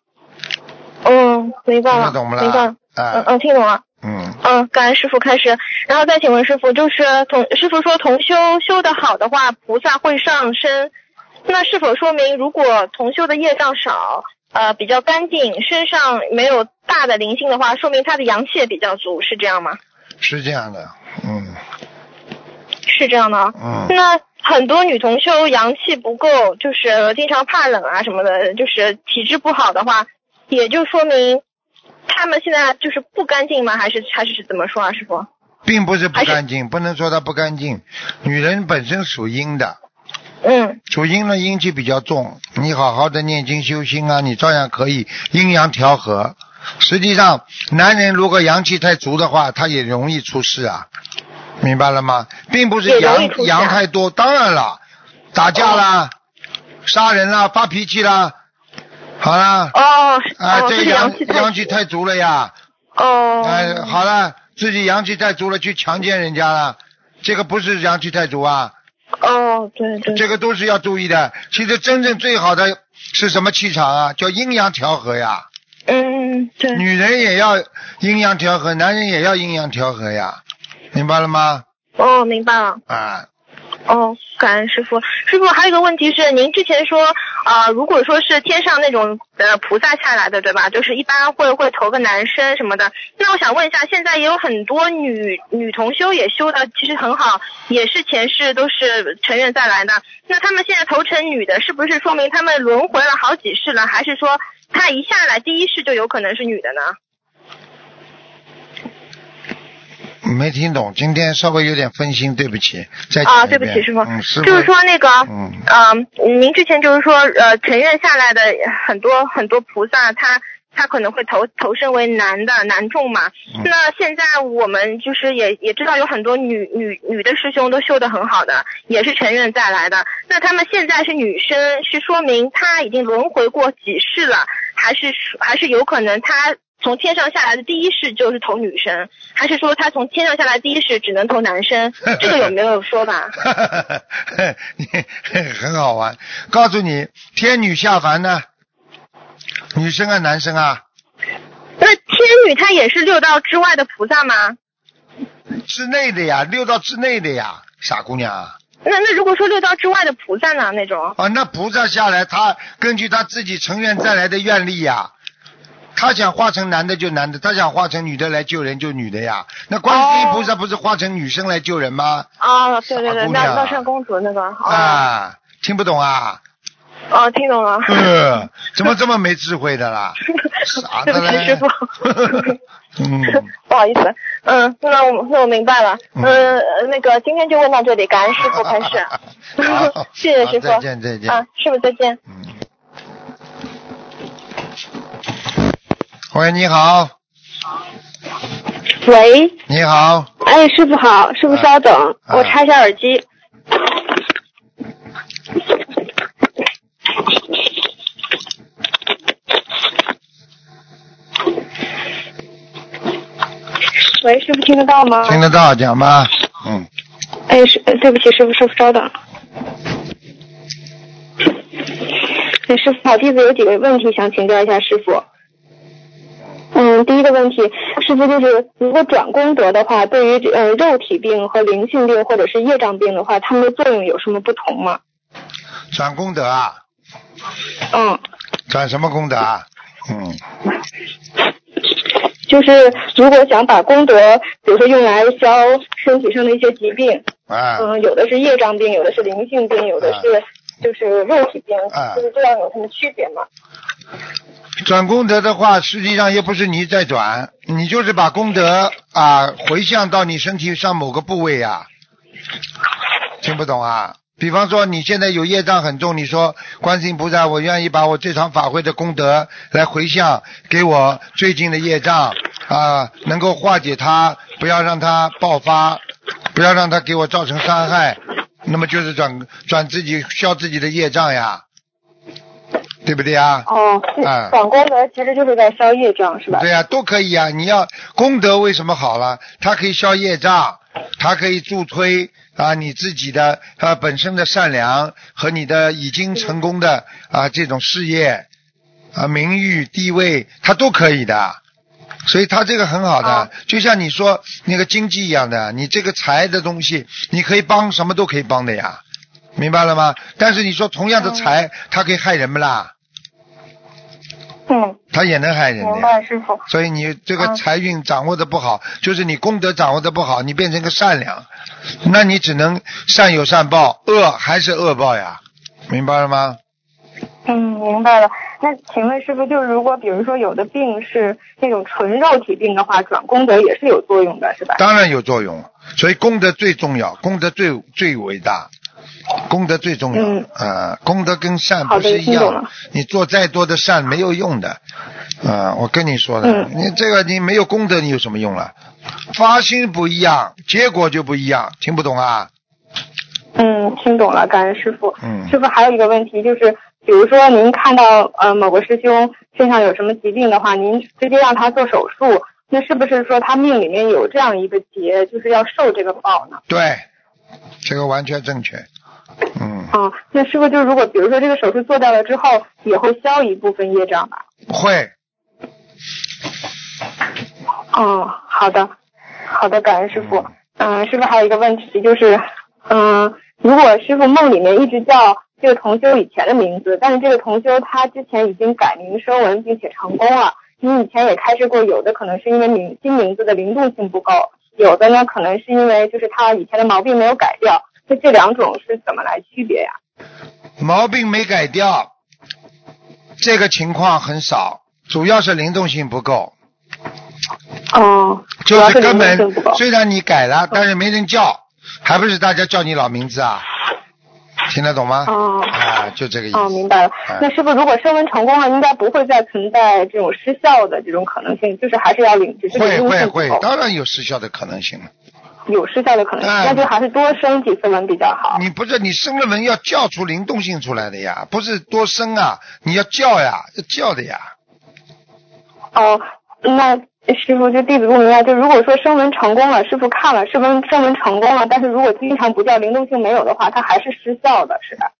Speaker 4: 嗯，明白了，
Speaker 2: 听懂了
Speaker 4: 明白了。
Speaker 2: 啊
Speaker 4: 嗯嗯，听懂了。
Speaker 2: 嗯，
Speaker 4: 嗯，感恩师傅开始，然后再请问师傅，就是同师傅说同修修的好的话，菩萨会上身，那是否说明如果同修的业障少，呃比较干净，身上没有大的灵性的话，说明他的阳气也比较足，是这样吗？
Speaker 2: 是这样的，嗯
Speaker 4: 是这样的。那很多女同修阳气不够，就是经常怕冷啊什么的，就是体质不好的话，也就说明她们现在就是不干净吗？还是还是怎么说啊，师傅？
Speaker 2: 并不是不干净，不能说它不干净。女人本身属阴的，
Speaker 4: 嗯
Speaker 2: 属阴的阴气比较重，你好好的念经修心啊，你照样可以阴阳调和。实际上，男人如果阳气太足的话，他也容易出事啊，明白了吗？并不是阳阳太多，当然了，打架啦、杀人啦、发脾气啦，好啦，
Speaker 4: 哦
Speaker 2: 啊，
Speaker 4: 哦，
Speaker 2: 这个
Speaker 4: 阳
Speaker 2: 阳
Speaker 4: 气太
Speaker 2: 阳气太足了呀，
Speaker 4: 哦。
Speaker 2: 哎，好了，自己阳气太足了，去强奸人家了，这个不是阳气太足啊，
Speaker 4: 哦对对。
Speaker 2: 这个都是要注意的。其实真正最好的是什么气场啊？叫阴阳调和呀。
Speaker 4: 嗯对。
Speaker 2: 女人也要阴阳调和，男人也要阴阳调和呀，明白了吗？
Speaker 4: 哦明白了。
Speaker 2: 啊，
Speaker 4: 哦，感恩师傅。师傅还有一个问题是，您之前说，啊、如果说是天上那种呃菩萨下来的，对吧？就是一般会会投个男生什么的。那我想问一下，现在也有很多女女同修也修的其实很好，也是前世都是成愿再来的。那他们现在投成女的，是不是说明他们轮回了好几世了？还是说他一下来第一世就有可能是女的呢？
Speaker 2: 没听懂，今天稍微有点分心，对不起，再
Speaker 4: 啊，对不起，师傅，
Speaker 2: 嗯，师傅。
Speaker 4: 就是说那个，
Speaker 2: 嗯。
Speaker 4: 嗯、您之前就是说，呃，成愿下来的很多很多菩萨，他他可能会投投身为男的男众嘛。
Speaker 2: 嗯。
Speaker 4: 那现在我们就是也也知道有很多女女女的师兄都修得很好的，也是成愿再来的。那他们现在是女生，是说明他已经轮回过几世了，还是还是有可能他从天上下来的第一世就是投女生，还是说他从天上下来第一世只能投男生？这个有没有说法？[laughs]
Speaker 2: 你很好玩。告诉你，天女下凡呢，女生啊，男生啊，
Speaker 4: 那天女她也是六道之外的菩萨吗？
Speaker 2: 之内的呀，六道之内的呀，傻姑娘啊。
Speaker 4: 那那如果说六道之外的菩萨呢？那种
Speaker 2: 啊，那菩萨下来，他根据他自己成愿再来的愿力呀，他想化成男的就男的，他想化成女的来救人就女的呀。那观世音菩萨不是化成女生来救人吗？
Speaker 4: 啊，对对对，
Speaker 2: 傻姑娘
Speaker 4: 妙妙善公主那个哦
Speaker 2: 啊，听不懂啊？
Speaker 4: 哦，听懂了。
Speaker 2: 呃，怎么这么没智慧的啦？[laughs] 傻
Speaker 4: 对不起，
Speaker 2: 的嘞
Speaker 4: 师傅。[laughs]
Speaker 2: 嗯，
Speaker 4: 不好意思，嗯，那我那我明白了，嗯，呃那个今天就问到这里，感恩师傅开始，[laughs] 谢谢师傅，
Speaker 2: 好再见再见
Speaker 4: 啊，师傅再见。
Speaker 2: 嗯。喂，你好，
Speaker 3: 喂，
Speaker 2: 你好，
Speaker 3: 哎，师傅好，师傅稍等，
Speaker 2: 啊
Speaker 3: 我插一下耳机。
Speaker 4: 喂，师傅听得到吗？
Speaker 2: 听得到，讲吧。嗯，
Speaker 4: 哎，师，呃对不起，师傅，师傅稍等。哎，师傅好，弟子有几个问题想请教一下师傅。嗯，第一个问题，师傅就是如果转功德的话，对于呃肉体病和灵性病或者是业障病的话，它们的作用有什么不同吗？
Speaker 2: 转功德啊，
Speaker 4: 嗯，
Speaker 2: 转什么功德啊？嗯，
Speaker 4: 就是如果想把功德，比如说用来消身体上的一些疾病，
Speaker 2: 啊，
Speaker 4: 嗯，有的是业障病，有的是灵性病，有的是就是肉体病，
Speaker 2: 啊
Speaker 4: 就是这样有什么区别吗？
Speaker 2: 转功德的话，实际上也不是你在转，你就是把功德啊回向到你身体上某个部位呀、听不懂啊？比方说你现在有业障很重，你说观世音菩萨，我愿意把我这场法会的功德来回向给我最近的业障啊，能够化解它，不要让它爆发，不要让它给我造成伤害，那么就是转转自己消自己的业障呀，对不对啊？
Speaker 4: 哦，是
Speaker 2: 啊
Speaker 4: 广功德其实就是在消业障，是吧？
Speaker 2: 对呀、都可以啊。你要功德为什么好了？它可以消业障，它可以助推啊你自己的啊本身的善良和你的已经成功的啊这种事业啊名誉地位，它都可以的。所以它这个很好的，
Speaker 4: 啊
Speaker 2: 就像你说那个经济一样的，你这个财的东西，你可以帮什么都可以帮的呀，明白了吗？但是你说同样的财，它可以害人不啦？
Speaker 4: 嗯，
Speaker 2: 它也能害人的
Speaker 4: 明。白，师傅。
Speaker 2: 所以你这个
Speaker 4: 嗯
Speaker 2: 财运掌握的不好，就是你功德掌握的不好，你变成个善良，那你只能善有善报，恶还是恶报呀，明白了吗？
Speaker 4: 嗯，明白了。那请问师傅，就是如果比如说有的病是那种纯肉体病的话，转功德也是有作用的，是吧？
Speaker 2: 当然有作用，所以功德最重要，功德最最伟大，功德最重要。
Speaker 4: 嗯
Speaker 2: 呃功德跟善不是一样你做再多的善没有用的。啊、我跟你说的，
Speaker 4: 嗯
Speaker 2: 你这个你没有功德，你有什么用了？发心不一样，结果就不一样，听不懂啊？
Speaker 4: 嗯，听懂了，感恩师傅。
Speaker 2: 嗯
Speaker 4: 师傅还有一个问题就是，比如说您看到呃某个师兄身上有什么疾病的话，您直接让他做手术，那是不是说他命里面有这样一个劫，就是要受这个报呢？
Speaker 2: 对，这个完全正确。嗯，
Speaker 4: 啊，那师傅就如果比如说这个手术做掉了之后，也会消一部分业障吧？
Speaker 2: 会，
Speaker 4: 哦，好的，好的，感恩师傅。嗯，师傅还有一个问题就是，嗯，如果师傅梦里面一直叫这个同修以前的名字，但是这个同修他之前已经改名声纹并且成功了，你以前也开示过，有的可能是因为名新名字的灵动性不够，有的呢可能是因为就是他以前的毛病没有改掉，那这两种是怎么来区别呀？
Speaker 2: 毛病没改掉，这个情况很少，主要是灵动性不够，
Speaker 4: 哦，
Speaker 2: 就
Speaker 4: 是
Speaker 2: 根本。虽然你改了，但是没人叫，还不是大家叫你老名字啊？听得懂吗？
Speaker 4: 哦
Speaker 2: 啊，就这个意思。
Speaker 4: 哦，明白了那是不是，如果升温成功了，应该不会再存在这种失效的这种可能性，就是还是要领，
Speaker 2: 会会会当然有失效的可能性了。
Speaker 4: 有失效的可能性，
Speaker 2: 哎
Speaker 4: 那就还是多生几次纹比较好。
Speaker 2: 你不是你生了纹要叫出灵动性出来的呀，不是多生啊，你要叫呀，要叫的呀。
Speaker 4: 哦，那师傅就弟子不明白，就如果说声纹成功了，师傅看了，是纹声纹成功了，但是如果经常不叫，灵动性没有的话，它还是失效的，是吧？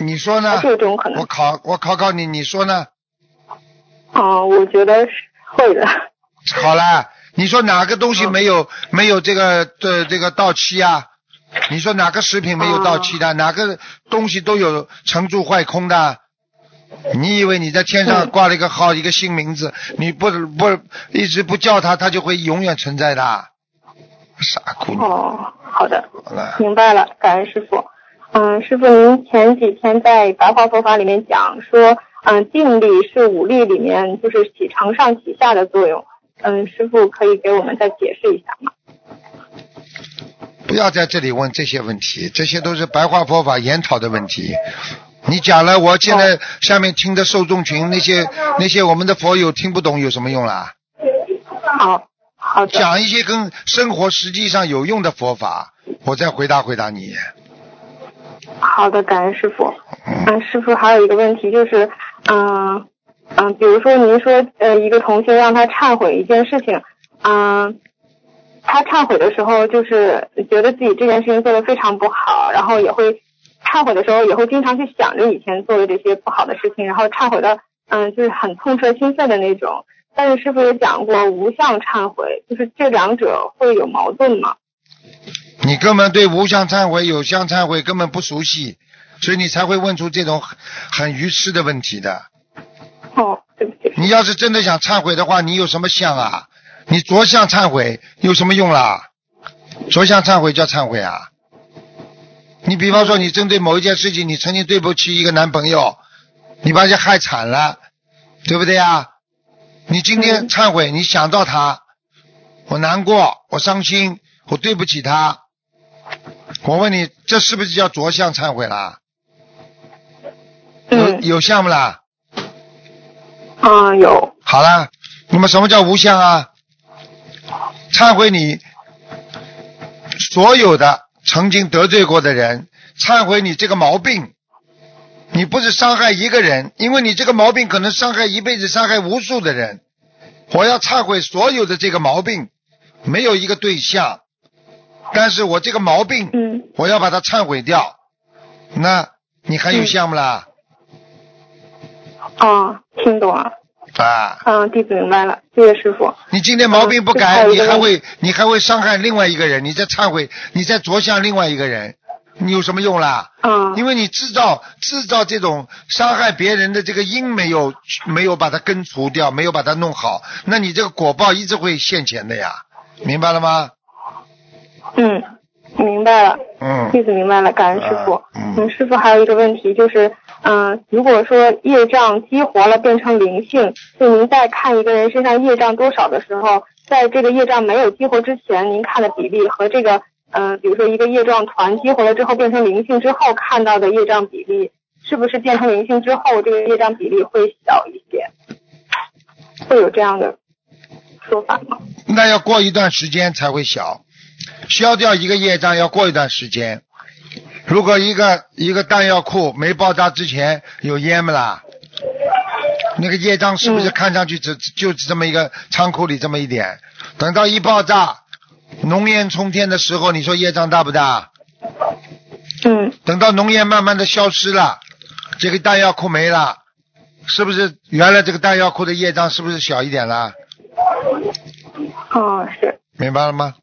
Speaker 2: 你说呢
Speaker 4: 就？有这种可能
Speaker 2: 我。考我考考你，你说呢？
Speaker 4: 哦，我觉得是会的。
Speaker 2: 好了，你说哪个东西没有、没有这个这这个到期啊？你说哪个食品没有到期的？哪个东西都有成住坏空的？你以为你在天上
Speaker 4: 嗯
Speaker 2: 挂了一个号、一个新名字，你不不一直不叫它，它就会永远存在的？傻姑娘，
Speaker 4: 哦，好的。
Speaker 2: 好了，
Speaker 4: 明白了，感恩师傅。嗯，师傅，您前几天在白话佛法里面讲说，嗯，定力是五力里面就是起承上启下的作用。嗯，师傅可以给我们再解释一下吗？
Speaker 2: 不要在这里问这些问题，这些都是白话佛法研讨的问题。你讲了，我现在下面听的受众群那些那些我们的佛友听不懂有什么用啦？
Speaker 4: 好，好的。
Speaker 2: 讲一些跟生活实际上有用的佛法，我再回答回答你。
Speaker 4: 好的，感恩师傅。
Speaker 2: 嗯，
Speaker 4: 嗯，师傅还有一个问题就是，嗯嗯，比如说您说呃一个同学让他忏悔一件事情，嗯他忏悔的时候，就是觉得自己这件事情做得非常不好，然后也会忏悔的时候也会经常去想着以前做的这些不好的事情，然后忏悔的嗯就是很痛彻心扉的那种。但是师傅也讲过无相忏悔，就是这两者会有矛盾吗？
Speaker 2: 你根本对无相忏悔、有相忏悔根本不熟悉，所以你才会问出这种很很愚痴的问题的。
Speaker 4: 哦，对不起。
Speaker 2: 你要是真的想忏悔的话，你有什么相啊？你着相忏悔有什么用啦？着相忏悔叫忏悔啊？你比方说，你针对某一件事情，你曾经对不起一个男朋友，你把人家害惨了，对不对呀？你今天忏悔，你想到他，我难过，我伤心，我对不起他。我问你，这是不是叫着相忏悔啦？有
Speaker 4: 嗯
Speaker 2: 有相不啦？
Speaker 4: 啊有
Speaker 2: 好了，那么什么叫无相啊？忏悔你所有的曾经得罪过的人，忏悔你这个毛病。你不是伤害一个人，因为你这个毛病可能伤害一辈子，伤害无数的人。我要忏悔所有的这个毛病，没有一个对象，但是我这个毛病，
Speaker 4: 嗯
Speaker 2: 我要把它忏悔掉。那你还有项目啦？
Speaker 4: 啊听懂了，
Speaker 2: 啊，
Speaker 4: 嗯弟子明白了，谢谢师傅。
Speaker 2: 你今天毛病不
Speaker 4: 嗯
Speaker 2: 改，你还会你还会伤害另外一个人，你在忏悔，你在着相另外一个人，你有什么用啦？
Speaker 4: 嗯
Speaker 2: 因为你制造制造这种伤害别人的这个因没有没有把它根除掉，没有把它弄好，那你这个果报一直会现前的呀，明白了吗？
Speaker 4: 嗯明白了。
Speaker 2: 嗯，
Speaker 4: 弟子明白了，感恩师傅
Speaker 2: 嗯，
Speaker 4: 师傅还有一个问题就是，嗯、如果说业障激活了变成灵性，就您在看一个人身上业障多少的时候，在这个业障没有激活之前，您看的比例和这个，嗯、比如说一个业障团激活了之后变成灵性之后看到的业障比例，是不是变成灵性之后这个业障比例会小一些？会有这样的说法吗？
Speaker 2: 那要过一段时间才会小，消掉一个业障要过一段时间。如果一个一个弹药库没爆炸之前有烟不啦？那个业障是不是
Speaker 4: 嗯
Speaker 2: 看上去只就这么一个仓库里这么一点？等到一爆炸，浓烟冲天的时候，你说业障大不大？
Speaker 4: 嗯
Speaker 2: 等到浓烟慢慢的消失了，这个弹药库没了，是不是原来这个弹药库的业障是不是小一点了？
Speaker 4: 哦，是，
Speaker 2: 明白了吗？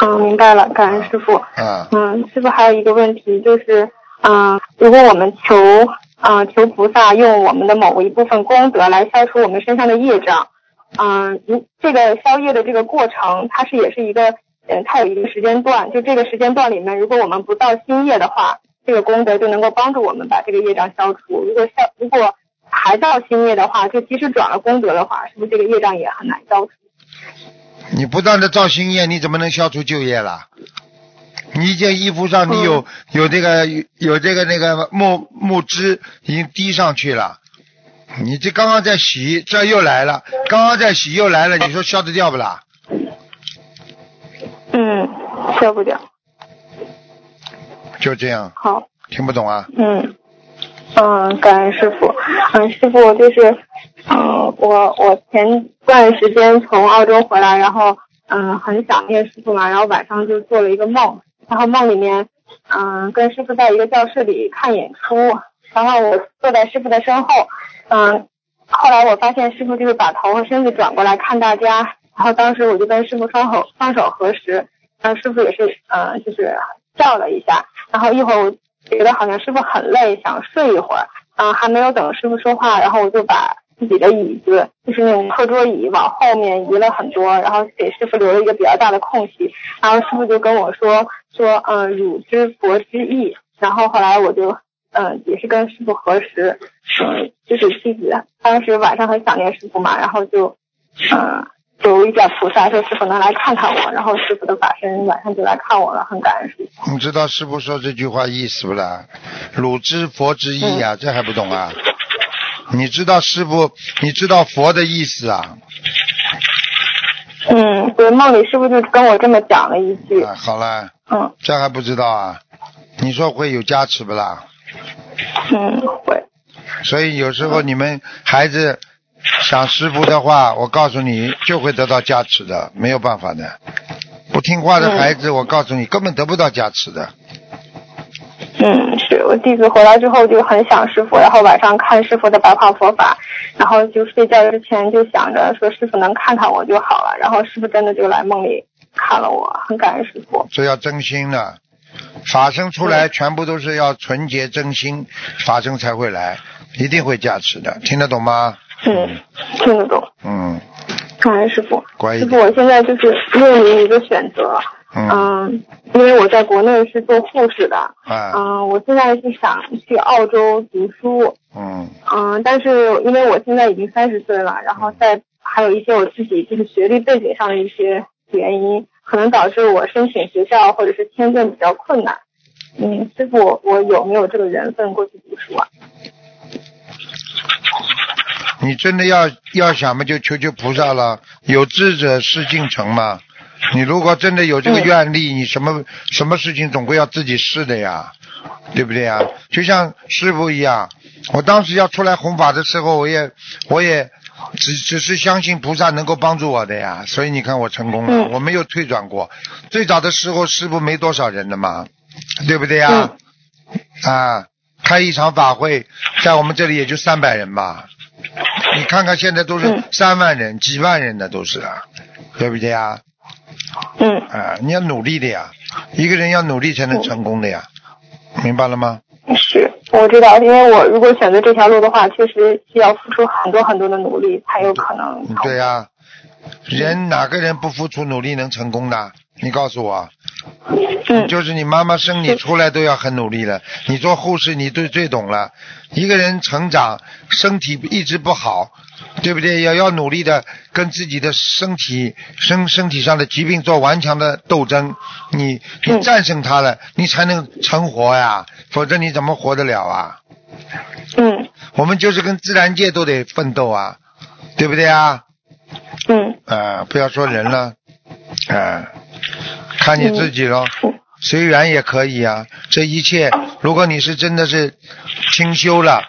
Speaker 4: 嗯，明白了，感恩师傅。
Speaker 2: 嗯，
Speaker 4: 嗯，师傅还有一个问题就是，嗯、如果我们求，嗯、求菩萨用我们的某一部分功德来消除我们身上的业障，嗯、如这个消业的这个过程，它是也是一个，嗯，它有一个时间段，就这个时间段里面，如果我们不造新业的话，这个功德就能够帮助我们把这个业障消除。如果消，如果还造新业的话，就即使转了功德的话，是不是这个业障也很难消除？
Speaker 2: 你不断的造新业，你怎么能消除旧业啦？你一件衣服上你有、有这个有这个那个木木汁已经滴上去了，你这刚刚在洗，这又来了，刚刚在洗又来了，你说消得掉不啦？
Speaker 4: 嗯，消不掉。
Speaker 2: 就这样，
Speaker 4: 好。
Speaker 2: 听不懂啊？
Speaker 4: 嗯，嗯，感恩师傅。嗯，师傅就是，嗯，我我前段时间从澳洲回来，然后嗯很想念师傅嘛，然后晚上就做了一个梦，然后梦里面嗯跟师傅在一个教室里看演出，然后我坐在师傅的身后，嗯，后来我发现师傅就是把头和身子转过来看大家，然后当时我就跟师傅双手双手合十，然后师傅也是呃就是笑了一下，然后一会儿我觉得好像师傅很累，想睡一会儿，嗯、还没有等师傅说话，然后我就把自己的椅子，就是那种课桌椅往后面移了很多，然后给师傅留了一个比较大的空隙，然后师傅就跟我说说，嗯、汝知佛之意，然后后来我就。嗯，也是跟师傅核实，嗯，就是妻子当时晚上很想念师傅嘛，然后就，嗯，求一下菩萨说师傅能来看看我，然后师傅的法身晚上就来看我了，很感恩师傅。
Speaker 2: 你知道师傅说这句话意思不啦？汝知佛之意啊，这还不懂啊？你知道师傅，你知道佛的意思啊？
Speaker 4: 嗯，对，梦里师傅就跟我这么讲了一句，
Speaker 2: 啊，好了，
Speaker 4: 嗯
Speaker 2: 这还不知道啊？你说会有加持不啦？
Speaker 4: 嗯，会，
Speaker 2: 所以有时候你们孩子想师傅的话，我告诉你就会得到加持的，没有办法的。不听话的孩子，我告诉你，根本得不到加持的。
Speaker 4: 嗯，是我弟子回来之后就很想师傅，然后晚上看师傅的白话佛法，然后就睡觉之前就想着说师傅能看看我就好了，然后师傅真的就来梦里看了我，很感恩师傅。
Speaker 2: 这要真心的，法身出来全部都是要纯洁真心，法身才会来，一定会加持的，听得懂吗？
Speaker 4: 嗯，听得懂，
Speaker 2: 嗯，
Speaker 4: 感恩师傅。
Speaker 2: 乖一
Speaker 4: 师傅，我现在就是面临一个选择，
Speaker 2: 嗯
Speaker 4: 嗯，因为我在国内是做护士的，
Speaker 2: 啊，
Speaker 4: 嗯，我现在是想去澳洲读书，
Speaker 2: 嗯
Speaker 4: 嗯，但是因为我现在已经三十岁了，然后再还有一些我自己就是学历背景上的一些原因，可能导致我申请学校或者是签证比较困难。嗯，师傅，我有没有这个缘分过去读书啊？
Speaker 2: 你真的要要想嘛，就求求菩萨了。有志者事竟成嘛。你如果真的有这个愿力，你什么什么事情总归要自己试的呀，对不对呀？就像师傅一样，我当时要出来弘法的时候，我也我也只只是相信菩萨能够帮助我的呀，所以你看我成功了，
Speaker 4: 嗯
Speaker 2: 我没有退转过。最早的时候师傅没多少人的嘛，对不对呀？啊，开一场法会，在我们这里也就三百人吧。你看看现在都是
Speaker 4: 嗯
Speaker 2: 三万人、几万人的都是啊，对不对呀？
Speaker 4: 嗯
Speaker 2: 啊，你要努力的呀，一个人要努力才能成功的呀，明白了吗？
Speaker 4: 是，我知道，因为我如果选择这条路的话，确实需要付出很多很多的努力，才有可能。
Speaker 2: 对呀、人哪个人不付出努力能成功的？你告诉我，
Speaker 4: 嗯
Speaker 2: 就是你妈妈生你出来都要很努力了。你做护士，你最最懂了。一个人成长，身体一直不好，对不对？要要努力的跟自己的身体身身体上的疾病做顽强的斗争。你你
Speaker 4: 嗯
Speaker 2: 战胜它了，你才能成活呀，否则你怎么活得了啊？
Speaker 4: 嗯
Speaker 2: 我们就是跟自然界都得奋斗啊，对不对啊？
Speaker 4: 嗯
Speaker 2: 啊、不要说人了，啊、看你自己喽，
Speaker 4: 嗯
Speaker 2: 随缘也可以啊。这一切，如果你是真的是清修了，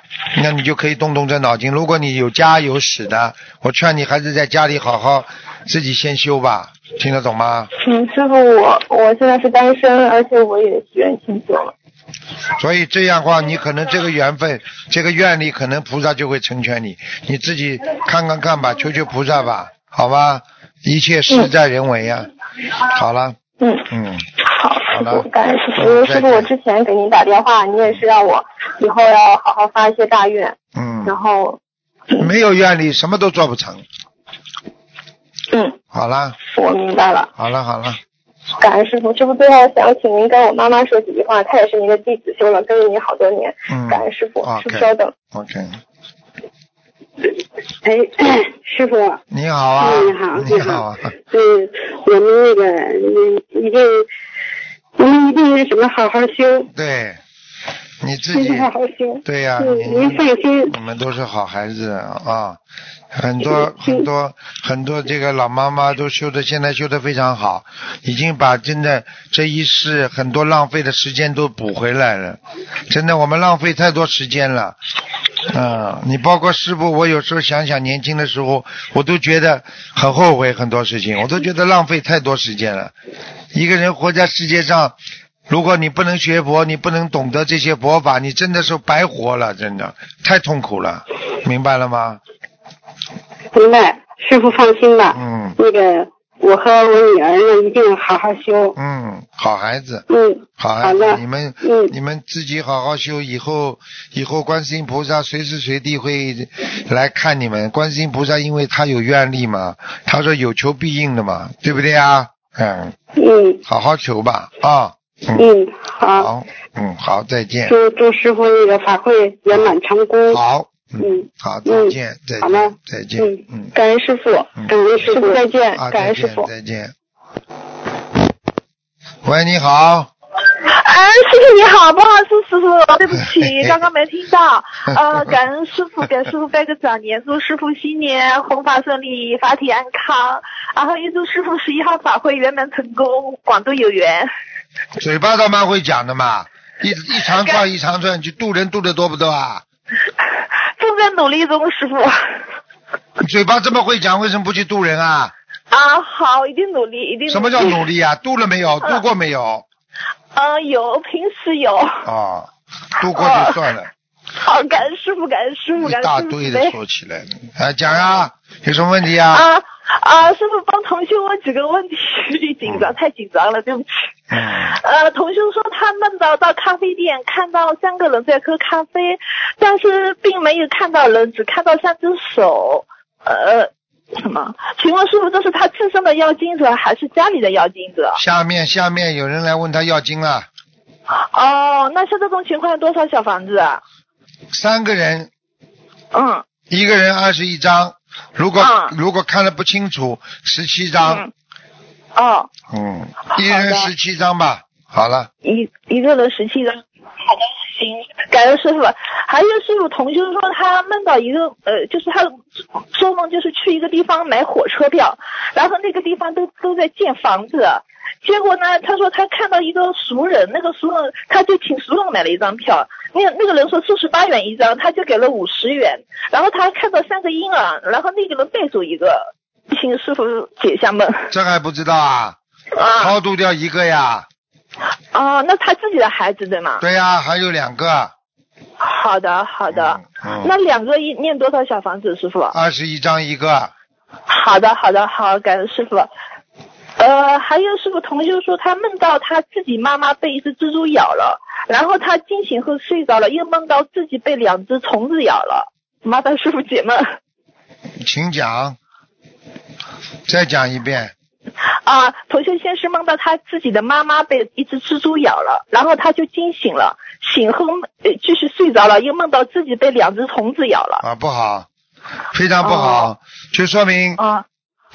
Speaker 2: 那你就可以动动这脑筋。如果你有家有室的，我劝你还是在家里好好自己先修吧，听得懂吗？
Speaker 4: 嗯，师傅，我我现在是单身，而且我也许愿清修了。
Speaker 2: 所以这样的话，你可能这个缘分、这个愿力，可能菩萨就会成全你。你自己看看看吧，求求菩萨吧，好吧？一切事在人为呀、好了，
Speaker 4: 嗯，
Speaker 2: 嗯，
Speaker 4: 师傅，感恩师
Speaker 2: 嗯
Speaker 4: 傅。
Speaker 2: 再
Speaker 4: 师傅，我之前给您打电话，你也是让我以后要好好发一些大愿，
Speaker 2: 嗯，
Speaker 4: 然后，
Speaker 2: 没有愿力，什么都做不成。
Speaker 4: 嗯，
Speaker 2: 好了，
Speaker 4: 我明白了。
Speaker 2: 好了，好了，
Speaker 4: 感恩师傅，师傅最后想请您跟我妈妈说几句话，她也是您的弟子，修了跟着您好多年。
Speaker 2: 嗯
Speaker 4: 感恩师傅，师傅稍等。
Speaker 2: ，OK，
Speaker 3: 哎，[clears throat] 师傅，
Speaker 2: 你好啊，
Speaker 3: 嗯你好
Speaker 2: 你好啊，
Speaker 3: 嗯，我们那个嗯一定，我们一定是什么好好修，
Speaker 2: 对，你自己
Speaker 3: 好好修。
Speaker 2: 对呀、
Speaker 3: 您放心。
Speaker 2: 你们都是好孩子啊，很多很多很多这个老妈妈都修的，现在修的非常好，已经把真的这一世很多浪费的时间都补回来了。真的，我们浪费太多时间了。嗯，你包括师傅，我有时候想想年轻的时候，我都觉得很后悔很多事情，[laughs] 我都觉得浪费太多时间了。一个人活在世界上，如果你不能学佛，你不能懂得这些佛法，你真的是白活了，真的太痛苦了，明白了吗？
Speaker 3: 明白，师傅放心吧。
Speaker 2: 嗯
Speaker 3: 那个，我和我女儿呢，一定好好修。
Speaker 2: 嗯，好孩子，
Speaker 3: 嗯，
Speaker 2: 好孩子，你们、
Speaker 3: 嗯
Speaker 2: 你们自己好好修，以后以后观世音菩萨随时随地会来看你们。观世音菩萨因为他有愿力嘛，他说有求必应的嘛，对不对啊？嗯，
Speaker 3: 嗯
Speaker 2: 好好求吧啊。嗯，
Speaker 3: 嗯，好，
Speaker 2: 好，嗯，好，再见。
Speaker 3: 祝祝师傅那个法会圆满成功。
Speaker 2: 好，嗯，
Speaker 3: 嗯
Speaker 2: 好，再
Speaker 3: 嗯
Speaker 2: 见，再
Speaker 3: 好了
Speaker 2: 见，再见，
Speaker 4: 嗯
Speaker 2: 嗯，
Speaker 4: 感恩师傅，
Speaker 2: 嗯
Speaker 3: 感恩师傅。
Speaker 4: 再见，
Speaker 2: 啊，再见，
Speaker 4: 感恩师傅。
Speaker 2: 再见。喂，你好，
Speaker 5: 哎，师傅你好，不好意思，师傅，[laughs] 对不起，[laughs] 刚刚没听到。[laughs] 呃，感恩师傅，给师傅拜个早年，祝师傅新年弘法顺利，法体安康，然后预祝师傅十一号法会圆满成功，广度有缘。
Speaker 2: 嘴巴倒蛮会讲的嘛，一一长串一长串，去渡人渡的多不多啊？
Speaker 5: 正在努力中，师傅。
Speaker 2: 你 [laughs] 嘴巴这么会讲，为什么不去渡人啊？
Speaker 4: 啊，好，一定努力，一定努力。
Speaker 2: 什么叫努力啊？[laughs] 渡了没有？渡过没有？
Speaker 4: 嗯，有，平时有。
Speaker 2: 啊，渡过就算了。
Speaker 4: 好，感恩师傅，感恩师傅，
Speaker 2: 一
Speaker 4: 感恩师傅。
Speaker 2: 大堆的说起来了，哎，讲啊，有什么问题啊？
Speaker 4: 啊啊！师傅帮同修问几个问题，紧张，太紧张了，对不起。
Speaker 2: 嗯
Speaker 4: 呃，同修说他梦到到咖啡店看到三个人在喝咖啡，但是并没有看到人，只看到三只手。呃，什么？请问师傅，这是他自身的妖精者还是家里的妖精者？
Speaker 2: 下面下面有人来问他要经了，
Speaker 4: 哦，那像这种情况有多少小房子啊？
Speaker 2: 三个人，
Speaker 4: 嗯，
Speaker 2: 一个人二十一张，如果、
Speaker 4: 嗯
Speaker 2: 如果看的不清楚，十七张
Speaker 4: 嗯，，哦，
Speaker 2: 嗯，一人十七张吧。好了，
Speaker 4: 一一个人十七张。好的，行，感恩师傅。还有师傅，同修说他梦到一个呃，就是他做梦就是去一个地方买火车票，然后那个地方都都在建房子。结果呢，他说他看到一个熟人，那个熟人他就请熟人买了一张票，那那个人说四十八元一张，他就给了五十元。然后他还看到三个婴儿，然后那个人带走一个，请师傅解一下梦。
Speaker 2: 这还不知道啊？
Speaker 4: 啊
Speaker 2: 超度掉一个呀，
Speaker 4: 啊，那他自己的孩子对吗？
Speaker 2: 对呀，还有两个，
Speaker 4: 好的，好的。
Speaker 2: 嗯，
Speaker 4: 那两个一念多少小房子，师傅？
Speaker 2: 二十一张一个，
Speaker 4: 好的，好的，好，感恩师傅。呃，还有师傅同修说他梦到他自己妈妈被一只蜘蛛咬了，然后他惊醒后睡着了，又梦到自己被两只虫子咬了。麻烦师傅解梦。
Speaker 2: 请讲，再讲一遍。
Speaker 4: 啊，同修先是梦到他自己的妈妈被一只蜘蛛咬了，然后他就惊醒了，醒后呃继续睡着了，又梦到自己被两只虫子咬了。
Speaker 2: 啊，不好，非常不好，
Speaker 4: 哦
Speaker 2: 就说明
Speaker 4: 啊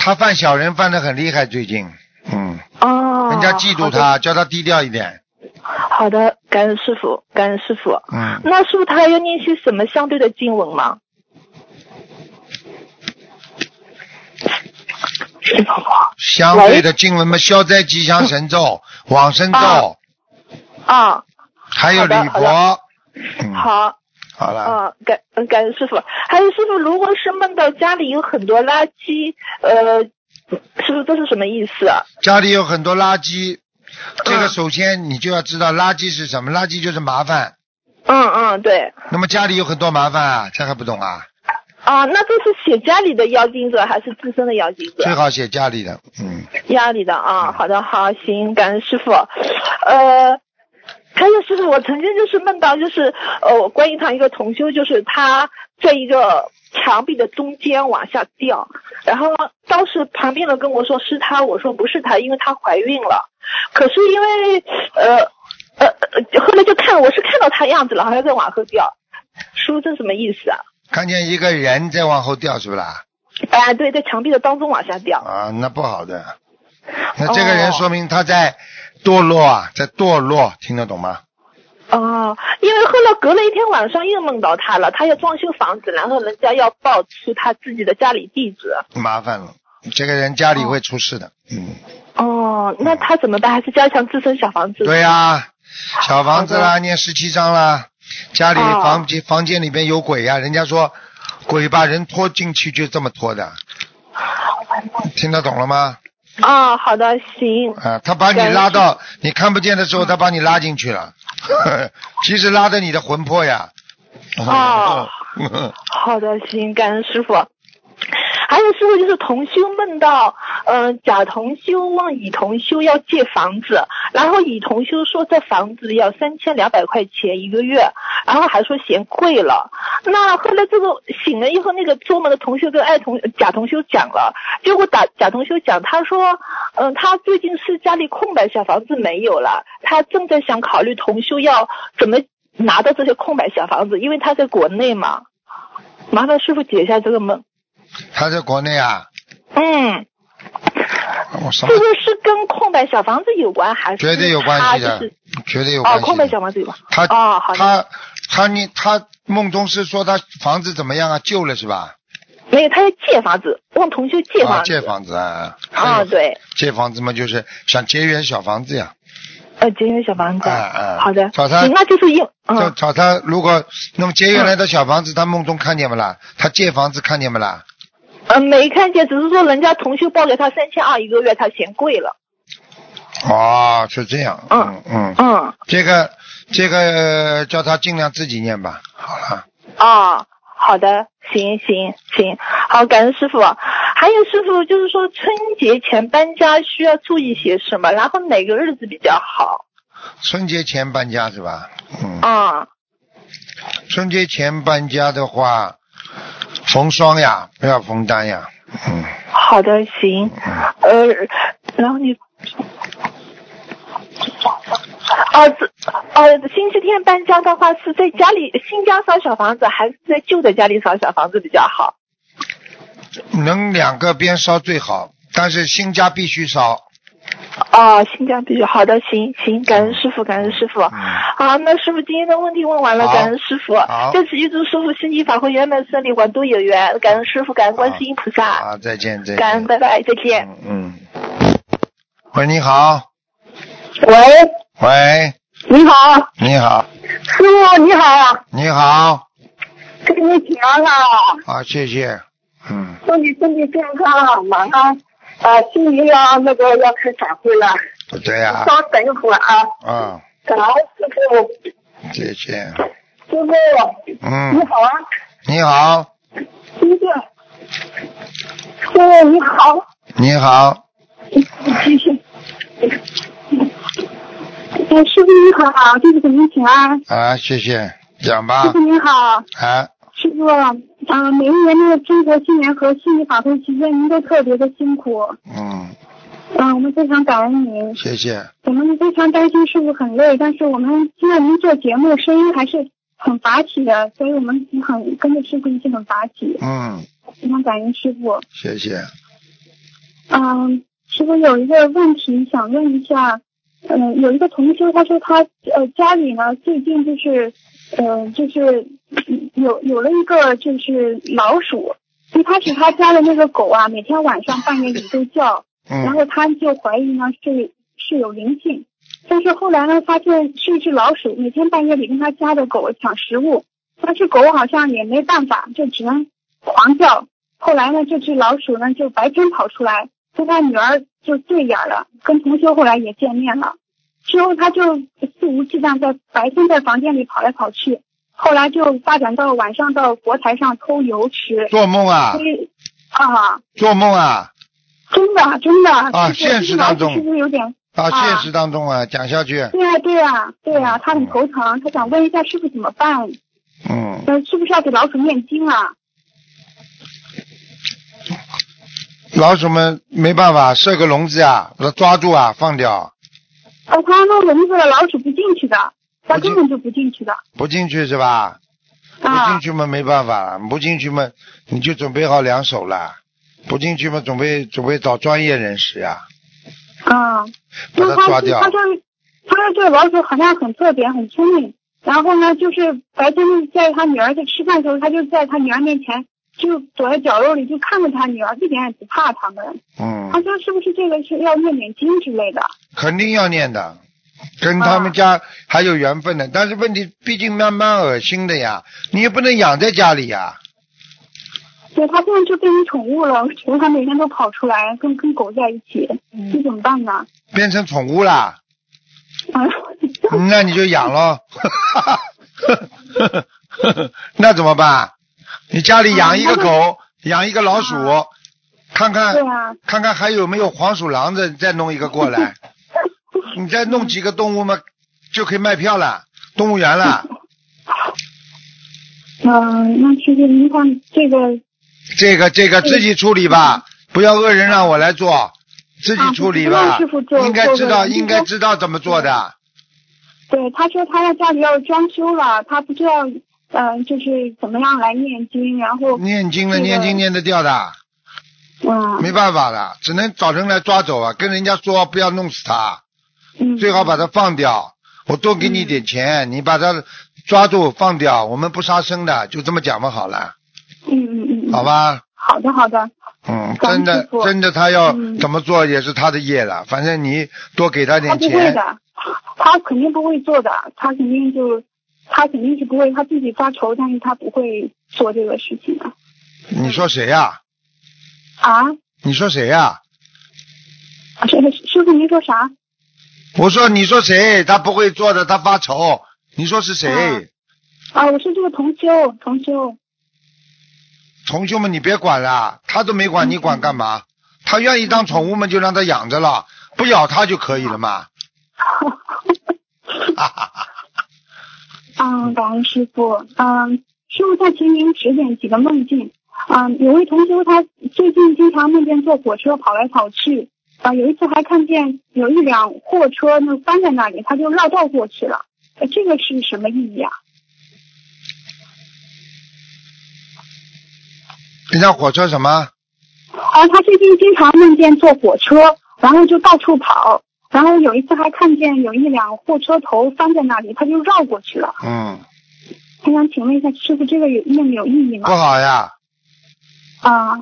Speaker 2: 他犯小人犯的很厉害，最近，嗯，
Speaker 4: 哦，
Speaker 2: 人家嫉妒他，叫他低调一点，
Speaker 4: 好的，感恩师傅，感恩师傅。
Speaker 2: 嗯，
Speaker 4: 那师傅他还要念些什么相对的经文吗？
Speaker 2: 相对的经文嘛，消灾吉祥神咒、往生咒，
Speaker 4: 啊。啊，
Speaker 2: 还有
Speaker 4: 好的
Speaker 2: 礼佛，嗯，
Speaker 4: 好，
Speaker 2: 好了，
Speaker 4: 啊，感嗯感恩师傅。还有师傅，如果是梦到家里有很多垃圾，呃，师傅这是什么意思啊？
Speaker 2: 家里有很多垃圾，这个
Speaker 4: 嗯
Speaker 2: 首先你就要知道垃圾是什么，垃圾就是麻烦。
Speaker 4: 嗯嗯，对。
Speaker 2: 那么家里有很多麻烦啊，这还不懂啊？
Speaker 4: 啊，那这是写家里的妖精者还是自身的妖精者？
Speaker 2: 最好写家里的，嗯，
Speaker 4: 家里的啊，好的，好，行，感恩师傅。呃，还有就是，我曾经就是梦到，就是呃，我观音堂一个同修，就是他在一个墙壁的中间往下掉，然后当时旁边人跟我说是他，我说不是他，因为她怀孕了。可是因为呃呃，呃后来就看我是看到他样子了，好像在往后掉。叔，这什么意思啊？
Speaker 2: 看见一个人在往后掉，是不啦？
Speaker 4: 哎，对，在墙壁的当中往下掉。
Speaker 2: 啊，那不好的。那这个人
Speaker 4: 哦
Speaker 2: 说明他在堕落啊，在堕落，听得懂吗？
Speaker 4: 哦，因为后来隔了一天晚上又梦到他了，他要装修房子，然后人家要报出他自己的家里地址。
Speaker 2: 麻烦了，这个人家里会出事的。嗯，
Speaker 4: 哦，那他怎么办？还是加强自身小房子？
Speaker 2: 对呀、小房子啦，念十七章啦，家里
Speaker 4: 哦
Speaker 2: 房间、房间里边有鬼呀、人家说鬼把人拖进去就这么拖的，听得懂了吗？
Speaker 4: 啊、好的，行。
Speaker 2: 啊，他把你拉到你看不见的时候，他把你拉进去了，[laughs] 其实拉的你的魂魄呀。
Speaker 4: 哦 [laughs] 好的，行，感恩师傅。还有师傅就是同修梦到，嗯、甲同修问乙同修要借房子，然后乙同修说这房子要三千两百块钱一个月，然后还说嫌贵了。那后来这个醒了以后，那个做梦的同学跟爱同甲同修讲了，结果打甲同修讲，他说，嗯、他最近是家里空白小房子没有了，他正在想考虑同修要怎么拿到这些空白小房子，因为他在国内嘛。麻烦师傅解一下这个梦。
Speaker 2: 他在国内啊，
Speaker 4: 嗯，
Speaker 2: 我什么
Speaker 4: 这个是跟空白小房子有关，还是
Speaker 2: 绝对有关系的
Speaker 4: 就是，
Speaker 2: 绝对有关
Speaker 4: 哦，
Speaker 2: 系的。
Speaker 4: 空白小房子有关。
Speaker 2: 他
Speaker 4: 哦，好。
Speaker 2: 他他你他梦中是说他房子怎么样啊？旧了是吧？
Speaker 4: 没有，他要借房子，问同学借
Speaker 2: 啊，
Speaker 4: 房子。
Speaker 2: 借房子啊。
Speaker 4: 啊，对，
Speaker 2: 借房子嘛，就是想节约小房子呀。
Speaker 4: 呃，节约小房子。
Speaker 2: 啊啊
Speaker 4: 好的。
Speaker 2: 找他
Speaker 4: 行那就是用
Speaker 2: 就
Speaker 4: 嗯
Speaker 2: 找他，如果那么节约来的小房子，他梦中看见不啦？他借房子看见不啦？
Speaker 6: 嗯，没看见，只是说人家同修报给他三千二一个月，他嫌贵了。
Speaker 2: 哦，是这样。
Speaker 6: 嗯
Speaker 2: 嗯，
Speaker 6: 嗯，
Speaker 2: 这个这个叫他尽量自己念吧。好了，
Speaker 6: 哦，好的，行行行，好，感恩师傅。还有师傅，就是说春节前搬家需要注意些什么？然后哪个日子比较好？
Speaker 2: 春节前搬家是吧？嗯，
Speaker 6: 啊、
Speaker 2: 春节前搬家的话，缝双呀，不要缝单呀。嗯，
Speaker 6: 好的，行。呃，然后你，哦，这哦，星期天搬家的话，是在家里新家烧小房子，还是在旧的家里烧小房子比较好？
Speaker 2: 能两个边烧最好，但是新家必须烧。
Speaker 6: 哦，新疆地区好的，行行，感恩师傅，感恩师傅。
Speaker 2: 嗯，
Speaker 6: 好，那师傅今天的问题问完了，感恩师傅
Speaker 2: 好。
Speaker 6: 在此预祝师傅身体法会圆满顺利，广度有缘。感恩师傅，感恩观世音菩萨，
Speaker 2: 好，再见再见
Speaker 6: 感恩，拜拜，再见。
Speaker 2: 嗯嗯。喂，你好。
Speaker 7: 喂，
Speaker 2: 喂，
Speaker 7: 你好，
Speaker 2: 你好，
Speaker 7: 师傅你好，
Speaker 2: 你好。
Speaker 7: 给你请安了，
Speaker 2: 好，谢谢。嗯，
Speaker 7: 祝你身体健康，马上啊，新年要那个要开法会了，
Speaker 2: 对呀、
Speaker 7: 稍等一会儿啊，
Speaker 2: 嗯，
Speaker 7: 感恩师傅，
Speaker 2: 谢谢。
Speaker 7: 师傅嗯你
Speaker 2: 嗯，
Speaker 7: 好啊，
Speaker 2: 你好，
Speaker 7: 谢谢，师傅你好，
Speaker 2: 你好，
Speaker 7: 谢谢。哎，师傅你好，弟子给您请安。
Speaker 2: 啊，谢谢，讲吧
Speaker 7: 师傅。您好，
Speaker 2: 啊，
Speaker 7: 师傅，嗯、每一年那个中国新年和新年法会期间，您都特别的辛苦，
Speaker 2: 嗯，
Speaker 7: 嗯、我们非常感恩您。
Speaker 2: 谢谢。
Speaker 7: 我们非常担心师傅很累，但是我们听到您做节目声音还是很拔起的，所以我们很跟着师傅一起很拔起，
Speaker 2: 嗯，
Speaker 7: 非常感恩师傅。
Speaker 2: 谢谢。
Speaker 7: 嗯，师傅有一个问题想问一下，嗯、有一个同修他说他呃家里呢最近就是呃就是嗯有有了一个就是老鼠，一开始他家的那个狗啊每天晚上半夜里都叫，然
Speaker 2: 嗯
Speaker 7: 后他就怀疑呢是是有灵性，但是后来呢发现是一只老鼠，每天半夜里跟他家的狗抢食物，但是狗好像也没办法，就只能狂叫。后来呢，这只老鼠呢就白天跑出来，跟他女儿就对眼了，跟同学后来也见面了。之后他就肆无忌惮在白天在房间里跑来跑去，后来就发展到晚上到佛台上偷油吃。
Speaker 2: 做梦啊
Speaker 7: 啊，
Speaker 2: 做梦啊，
Speaker 7: 真的真的
Speaker 2: 啊现实当中
Speaker 7: 是不是有点？
Speaker 2: 啊，
Speaker 7: 啊
Speaker 2: 现实当中啊，讲下去。
Speaker 7: 对啊、对啊、对啊、他很头疼，他想问一下师傅怎么办？
Speaker 2: 嗯，
Speaker 7: 呃，是不是要给老鼠念经啊？
Speaker 2: 老鼠们没办法，设个笼子啊，把它抓住啊，放掉，
Speaker 7: 呃，他弄笼子了，老鼠不进去的，他根本就不进去的
Speaker 2: 不进去是吧？不进
Speaker 7: 啊。
Speaker 2: 去嘛没办法了，不进去嘛你就准备好两手了，不进去嘛准备准备找专业人士呀、
Speaker 7: 啊，
Speaker 2: 把
Speaker 7: 那他
Speaker 2: 它抓掉
Speaker 7: 他说他说这个老鼠好像很特别，很聪明。然后呢，就是白天在他女儿在吃饭的时候，他就在他女儿面前就躲在角落里就看着他女儿，一点也不怕他们。
Speaker 2: 嗯
Speaker 7: 他，说是不是这个是要念点经之类的？
Speaker 2: 肯定要念的，跟他们家还有缘分的。但是问题毕竟慢慢恶心的呀，你也不能养在家里呀。
Speaker 7: 对他现在就变成宠物了，我觉得他每天都跑出来跟跟狗在一起，这怎么办呢？
Speaker 2: 变成宠物啦，
Speaker 7: 啊，
Speaker 2: 那你就养咯。[laughs] [laughs] 那怎么办？你家里养一个狗，养一个老鼠，看看看看还有没有黄鼠狼的，再弄一个过来。[laughs] 你再弄几个动物嘛，就可以卖票了，动物园了。
Speaker 7: 嗯、那其实您看这个
Speaker 2: 这个这个自己处理吧，不要恶人让我来做，自己处理
Speaker 7: 啊
Speaker 2: 吧应该知道，应该知道怎么做的。
Speaker 7: 对，他说他要家里要装修了，他不知道，嗯、就是怎么样来念经，然后，
Speaker 2: 念经了，
Speaker 7: 这个
Speaker 2: 念经念得掉的，
Speaker 7: 嗯，
Speaker 2: 没办法的，只能找人来抓走啊。跟人家说不要弄死他，
Speaker 7: 嗯，
Speaker 2: 最好把他放掉。我多给你点钱，你把他抓住放掉，我们不杀生的，就这么讲嘛好了，
Speaker 7: 嗯嗯嗯，嗯
Speaker 2: 好，吧？
Speaker 7: 好的好的，
Speaker 2: 嗯，真的真的，他要
Speaker 7: 嗯
Speaker 2: 怎么做也是他的业了。反正你多给他
Speaker 7: 他
Speaker 2: 点钱，
Speaker 7: 不会的，他肯定不会做的，他肯定就，他肯定是不会，他自己发愁，但是他不会做这个事情啊。
Speaker 2: 你说谁呀、
Speaker 7: 啊，
Speaker 2: 你说谁呀、
Speaker 7: 啊师师傅您说啥？
Speaker 2: 我说你说谁？他不会做的，他发愁。你说是谁？
Speaker 7: 啊啊，我是这个同修，同修。
Speaker 2: 同修们，你别管了，他都没管，你管干嘛？他愿意当宠物们就让他养着了，不咬他就可以了嘛。[laughs] [laughs] [laughs] 哈哈哈。
Speaker 7: 嗯，感恩师傅。嗯，师傅再请您指点几个梦境。嗯，有位同修他最近经常梦见坐火车跑来跑去。啊，有一次还看见有一辆货车呢翻在那里，他就绕道过去了。呃这个是什么意义啊？
Speaker 2: 那辆火车什么？
Speaker 7: 啊，他最近经常梦见坐火车，然后就到处跑。然后有一次还看见有一辆货车头翻在那里，他就绕过去了。
Speaker 2: 嗯，
Speaker 7: 我想请问一下师傅，这个有梦有意义吗不？
Speaker 2: 好呀，
Speaker 7: 啊，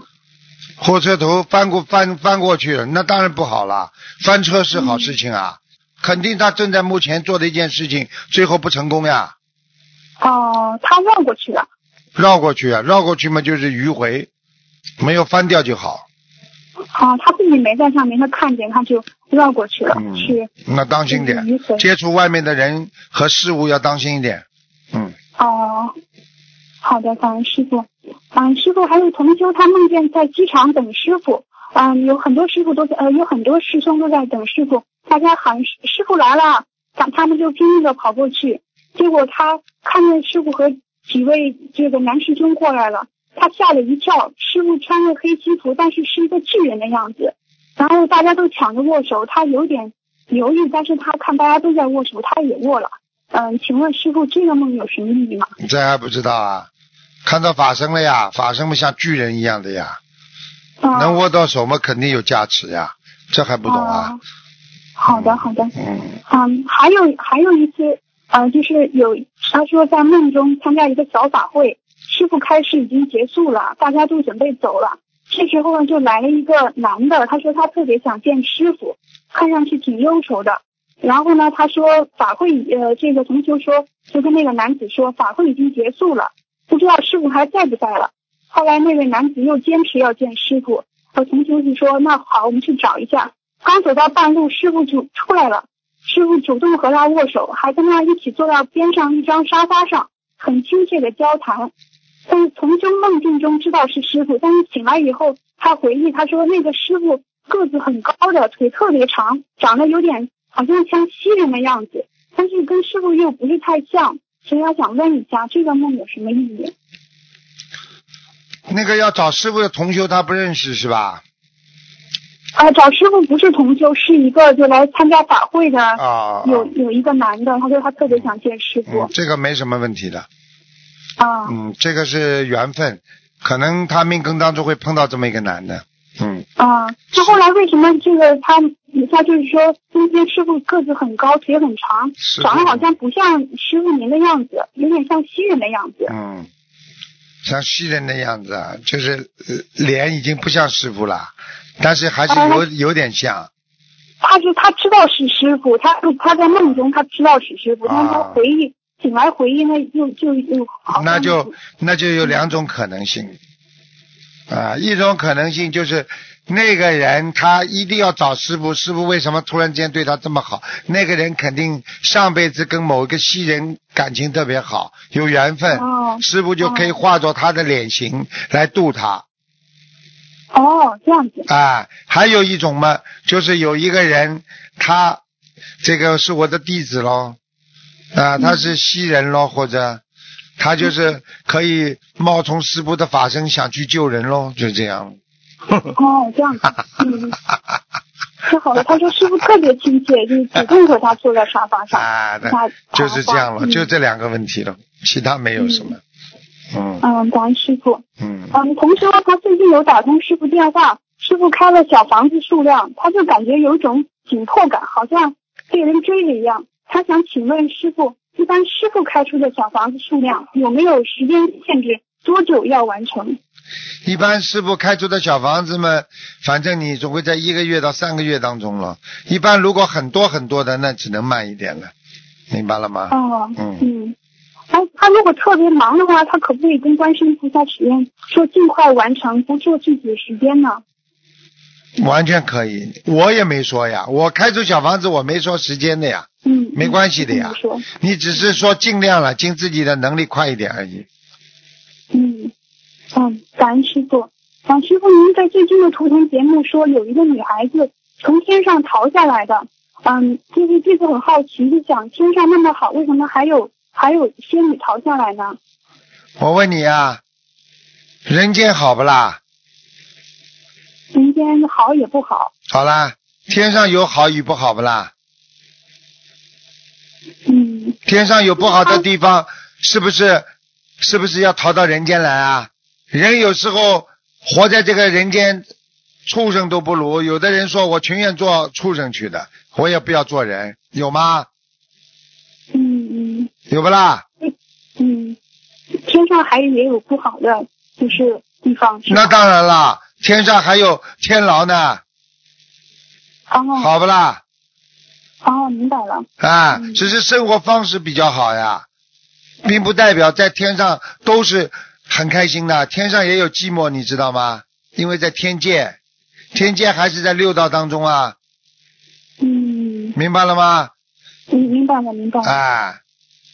Speaker 2: 货车头翻过翻翻过去了，那当然不好了。翻车是好事情啊，肯定他正在目前做的一件事情，最后不成功呀。
Speaker 7: 哦、他绕过去了。
Speaker 2: 绕过去啊，绕过去嘛就是迂回，没有翻掉就好。
Speaker 7: 啊，他自己没在上面，他看见他就绕过去了，
Speaker 2: 嗯
Speaker 7: 是
Speaker 2: 那当心点接触外面的人和事物要当心一点。嗯，
Speaker 7: 哦。好的，感恩师傅。嗯，师傅还有同修，他梦见在机场等师傅。嗯，有很多师傅都在，呃，有很多师兄都在等师傅。大家喊师师傅来了，他他们就拼命的跑过去。结果他看见师傅和几位这个男师兄过来了，他吓了一跳。师傅穿着黑西服，但是是一个巨人的样子。然后大家都抢着握手，他有点犹豫，但是他看大家都在握手，他也握了。嗯，请问师傅，这个梦有什么意义吗？
Speaker 2: 这还不知道啊？看到法身了呀，法身嘛像巨人一样的呀，
Speaker 7: 啊
Speaker 2: 能握到手嘛肯定有加持呀，这还不懂啊？
Speaker 7: 哦好的，好的。
Speaker 2: 嗯，
Speaker 7: 嗯，还有还有一次，呃，就是有他说在梦中参加一个小法会，师傅开始已经结束了，大家都准备走了。这时候呢，就来了一个男的，他说他特别想见师傅，看上去挺忧愁的。然后呢，他说法会，呃，这个同修说，就跟那个男子说法会已经结束了，不知道师傅还在不在了。后来那位男子又坚持要见师傅，和同修就说那好，我们去找一下。刚走到半路，师傅就出来了。师傅主动和他握手，还跟他一起坐到边上一张沙发上，很亲切的交谈。但是从修梦境中知道是师傅，但是醒来以后，他回忆他说那个师傅个子很高的，腿特别长，长得有点好像像西人的样子，但是跟师傅又不是太像。所以他想问一下，这个梦有什么意义？
Speaker 2: 那个要找师傅的同修他不认识是吧？
Speaker 7: 啊，找师傅不是同修，是一个就来参加法会的，
Speaker 2: 啊，
Speaker 7: 有有一个男的，他说他特别想见师傅
Speaker 2: 嗯，这个没什么问题的，
Speaker 7: 啊。
Speaker 2: 嗯，这个是缘分，可能他命根当中会碰到这么一个男的，嗯，
Speaker 7: 啊，他后来为什么这个他他就是说今天师傅个子很高，腿很长，
Speaker 2: 是
Speaker 7: 长得好像不像师傅您的样子，有点像西人的样子。
Speaker 2: 嗯，像西人的样子啊，就是呃脸已经不像师傅了，但是还是
Speaker 7: 啊
Speaker 2: 有有点像，
Speaker 7: 他是他知道是师傅，他他在梦中他知道是师傅，
Speaker 2: 啊
Speaker 7: 但他回忆醒来回忆那又就又好
Speaker 2: 那就那就有两种可能性，啊，一种可能性就是那个人他一定要找师傅，师傅为什么突然间对他这么好？那个人肯定上辈子跟某一个西人感情特别好，有缘分，
Speaker 7: 哦
Speaker 2: 师傅就可以化作他的脸型来度他。
Speaker 7: 哦这样子
Speaker 2: 啊，还有一种嘛，就是有一个人，他这个是我的弟子喽，啊，他是西人喽，或者他就是可以冒充师傅的法身想去救人喽，就这样。
Speaker 7: 哦这样子，[laughs] 嗯，太好了。他说师傅特别亲切，就是主动和他坐在沙发上，
Speaker 2: 啊，
Speaker 7: 对
Speaker 2: 就是这样了，
Speaker 7: 嗯
Speaker 2: 就这两个问题了，其他没有什么。嗯
Speaker 7: 嗯，感恩师傅。
Speaker 2: 嗯
Speaker 7: 嗯，同时他最近有打通师傅电话，师傅开了小房子数量，他就感觉有一种紧迫感，好像被人追了一样。他想请问师傅，一般师傅开出的小房子数量有没有时间限制，多久要完成？
Speaker 2: 一般师傅开出的小房子嘛，反正你总会在一个月到三个月当中了。一般如果很多很多的，那只能慢一点了，明白了吗？
Speaker 7: 哦，
Speaker 2: 嗯
Speaker 7: 嗯。他他如果特别忙的话，他可不可以跟观世音菩萨许愿，说尽快完成，不做具体的时间呢？
Speaker 2: 完全可以，我也没说呀，我开出小房子我没说时间的呀，
Speaker 7: 嗯，
Speaker 2: 没关系的呀
Speaker 7: 嗯你说，
Speaker 2: 你只是说尽量了，尽自己的能力快一点而已。
Speaker 7: 嗯，嗯，感恩师傅。啊，师傅，您在最近的图腾节目说有一个女孩子从天上逃下来的，嗯，就是弟子很好奇，就想天上那么好，为什么还有还有仙女逃下来呢？
Speaker 2: 我问你啊，人间好不啦？
Speaker 7: 人间好也不好，
Speaker 2: 好啦，天上有好与不好不啦？
Speaker 7: 嗯
Speaker 2: 天上有不好的地方，是不是？是不是要逃到人间来啊？人有时候活在这个人间，畜生都不如。有的人说我情愿做畜生去的，我也不要做人，有吗？
Speaker 7: 嗯嗯
Speaker 2: 有不啦？
Speaker 7: 嗯，天上还也有不好的，就是地方
Speaker 2: 那当然啦，天上还有天牢呢，
Speaker 7: 哦。
Speaker 2: 好不啦？
Speaker 7: 哦，明白了，
Speaker 2: 啊，
Speaker 7: 嗯。
Speaker 2: 只是生活方式比较好呀，并不代表在天上都是很开心的，天上也有寂寞，你知道吗？因为在天界，天界还是在六道当中啊，
Speaker 7: 嗯。
Speaker 2: 明白了吗？
Speaker 7: 嗯，明白了明白了，
Speaker 2: 啊，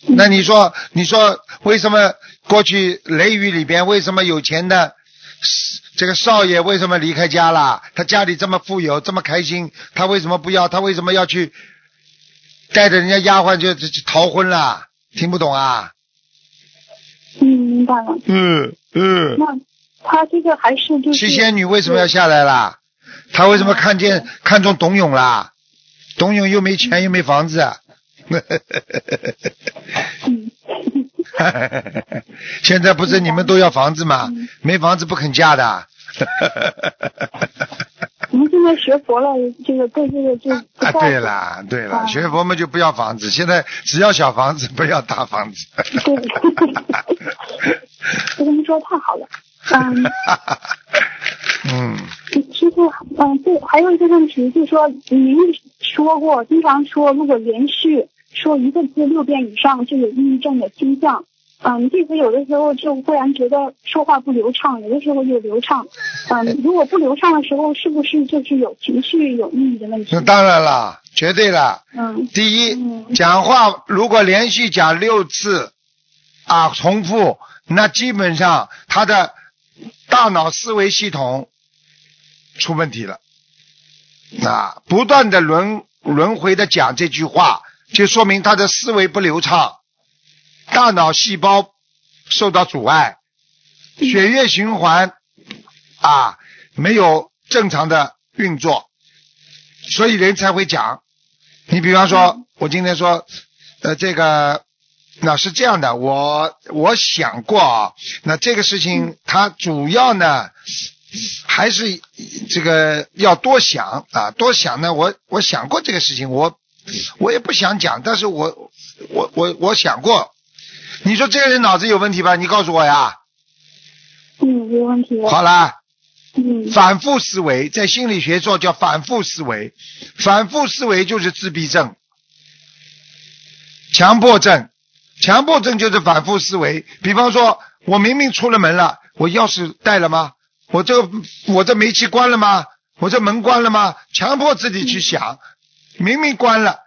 Speaker 2: 那你说，你说为什么过去雷雨里边为什么有钱的这个少爷为什么离开家了？他家里这么富有，这么开心，他为什么不要？他为什么要去带着人家丫鬟就就就逃婚了？听不懂啊？
Speaker 7: 嗯，明白了。
Speaker 2: 嗯嗯。
Speaker 7: 那他这个还是就是
Speaker 2: 七仙女为什么要下来啦？他为什么看见看中董永啦？董永又没钱又没房子，
Speaker 7: 嗯 [laughs] [laughs]
Speaker 2: 现在不是你们都要房子吗？没房子不肯嫁的。[laughs]
Speaker 7: 我们现在学佛了，这个对这个就不
Speaker 2: 啊，对了对了，
Speaker 7: 啊
Speaker 2: 学佛嘛就不要房子，现在只要小房子，不要大房子。
Speaker 7: 对，我 [laughs] 跟你说太好了。嗯，
Speaker 2: 嗯，
Speaker 7: 师傅，嗯，对，还有一个问题，就是说您说过，经常说，如果连续说一个字六遍以上，就有抑郁症的倾向。嗯，弟子有的时候就忽然觉得说话不流畅，有的时候就流畅。嗯，如果不流畅的时候，是不是就是有情绪、有抑郁的问题
Speaker 2: 那？当然了，绝对了。
Speaker 7: 嗯
Speaker 2: 第一，
Speaker 7: 嗯
Speaker 2: 讲话如果连续讲六次啊重复，那基本上他的大脑思维系统出问题了。啊，不断的轮轮回的讲这句话，就说明他的思维不流畅，大脑细胞受到阻碍，血液循环啊没有正常的运作，所以人才会讲。你比方说，我今天说，呃，这个，那是这样的，我我想过啊，那这个事情它主要呢，还是这个要多想啊，多想呢，我我想过这个事情，我我也不想讲，但是我我我我想过，你说这个人脑子有问题吧？你告诉我呀。
Speaker 7: 嗯，没问题。
Speaker 2: 好啦，
Speaker 7: 嗯
Speaker 2: 反复思维，在心理学说叫反复思维，反复思维就是自闭症、强迫症，强迫症就是反复思维。比方说，我明明出了门了，我钥匙带了吗？我这个我这煤气关了吗？我这门关了吗？强迫自己去想，明明关了，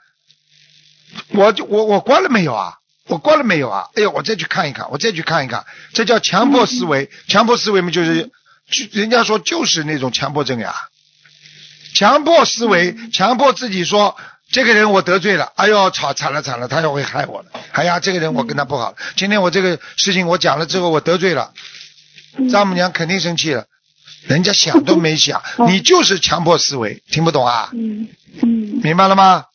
Speaker 2: 我就我我关了没有啊？我关了没有啊？哎呦，我再去看一看，我再去看一看，这叫强迫思维。强迫思维嘛，就是就人家说就是那种强迫症呀。强迫思维，强迫自己说这个人我得罪了，哎呦，操，惨了惨了，他要会害我了。哎呀，这个人我跟他不好，今天我这个事情我讲了之后，我得罪了，丈母娘肯定生气了。人家想都没想，[laughs] 你就是强迫思维，听不懂啊？
Speaker 7: 嗯嗯，
Speaker 2: 明白了吗？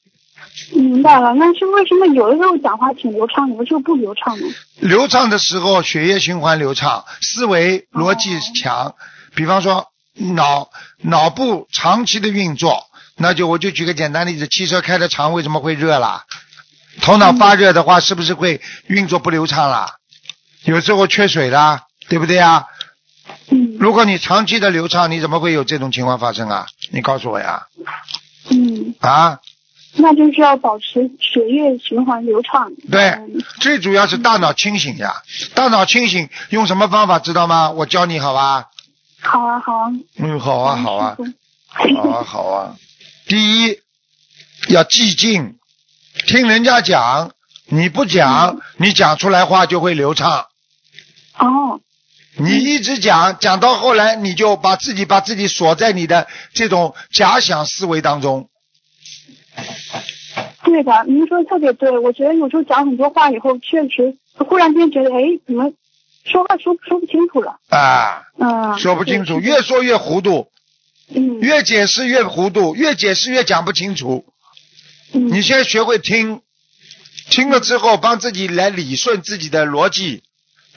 Speaker 7: 明白了。那是为什么有的时候讲话挺流畅，有的时候不流畅呢？
Speaker 2: 流畅的时候，血液循环流畅，思维逻辑强。比方说脑脑部长期的运作，那就我就举个简单例子，汽车开的长为什么会热啦？头脑发热的话，是不是会运作不流畅啦？有时候缺水啦，对不对啊？
Speaker 7: 嗯
Speaker 2: 如果你长期的流畅，你怎么会有这种情况发生啊？你告诉我呀！
Speaker 7: 嗯，
Speaker 2: 啊，
Speaker 7: 那就是要保持血液循环流畅。
Speaker 2: 对
Speaker 7: 嗯，
Speaker 2: 最主要是大脑清醒呀。大脑清醒用什么方法知道吗？我教你好吧？
Speaker 7: 好啊好啊。
Speaker 2: 嗯，好啊，好啊好啊，好啊。第一要寂静，听人家讲，你不讲，你讲出来话就会流畅。
Speaker 7: 哦，
Speaker 2: 你一直讲，讲到后来，你就把自己把自己锁在你的这种假想思维当中。
Speaker 7: 对的，您说的特别对。我觉得有时候讲很多话以后，确实忽然间觉得，哎，怎么说话说说不清楚了？
Speaker 2: 啊，
Speaker 7: 嗯，
Speaker 2: 说不清楚，越说越糊涂，
Speaker 7: 嗯
Speaker 2: 越解释越糊涂，越解释越讲不清楚。
Speaker 7: 嗯
Speaker 2: 你现在学会听，听了之后帮自己来理顺自己的逻辑，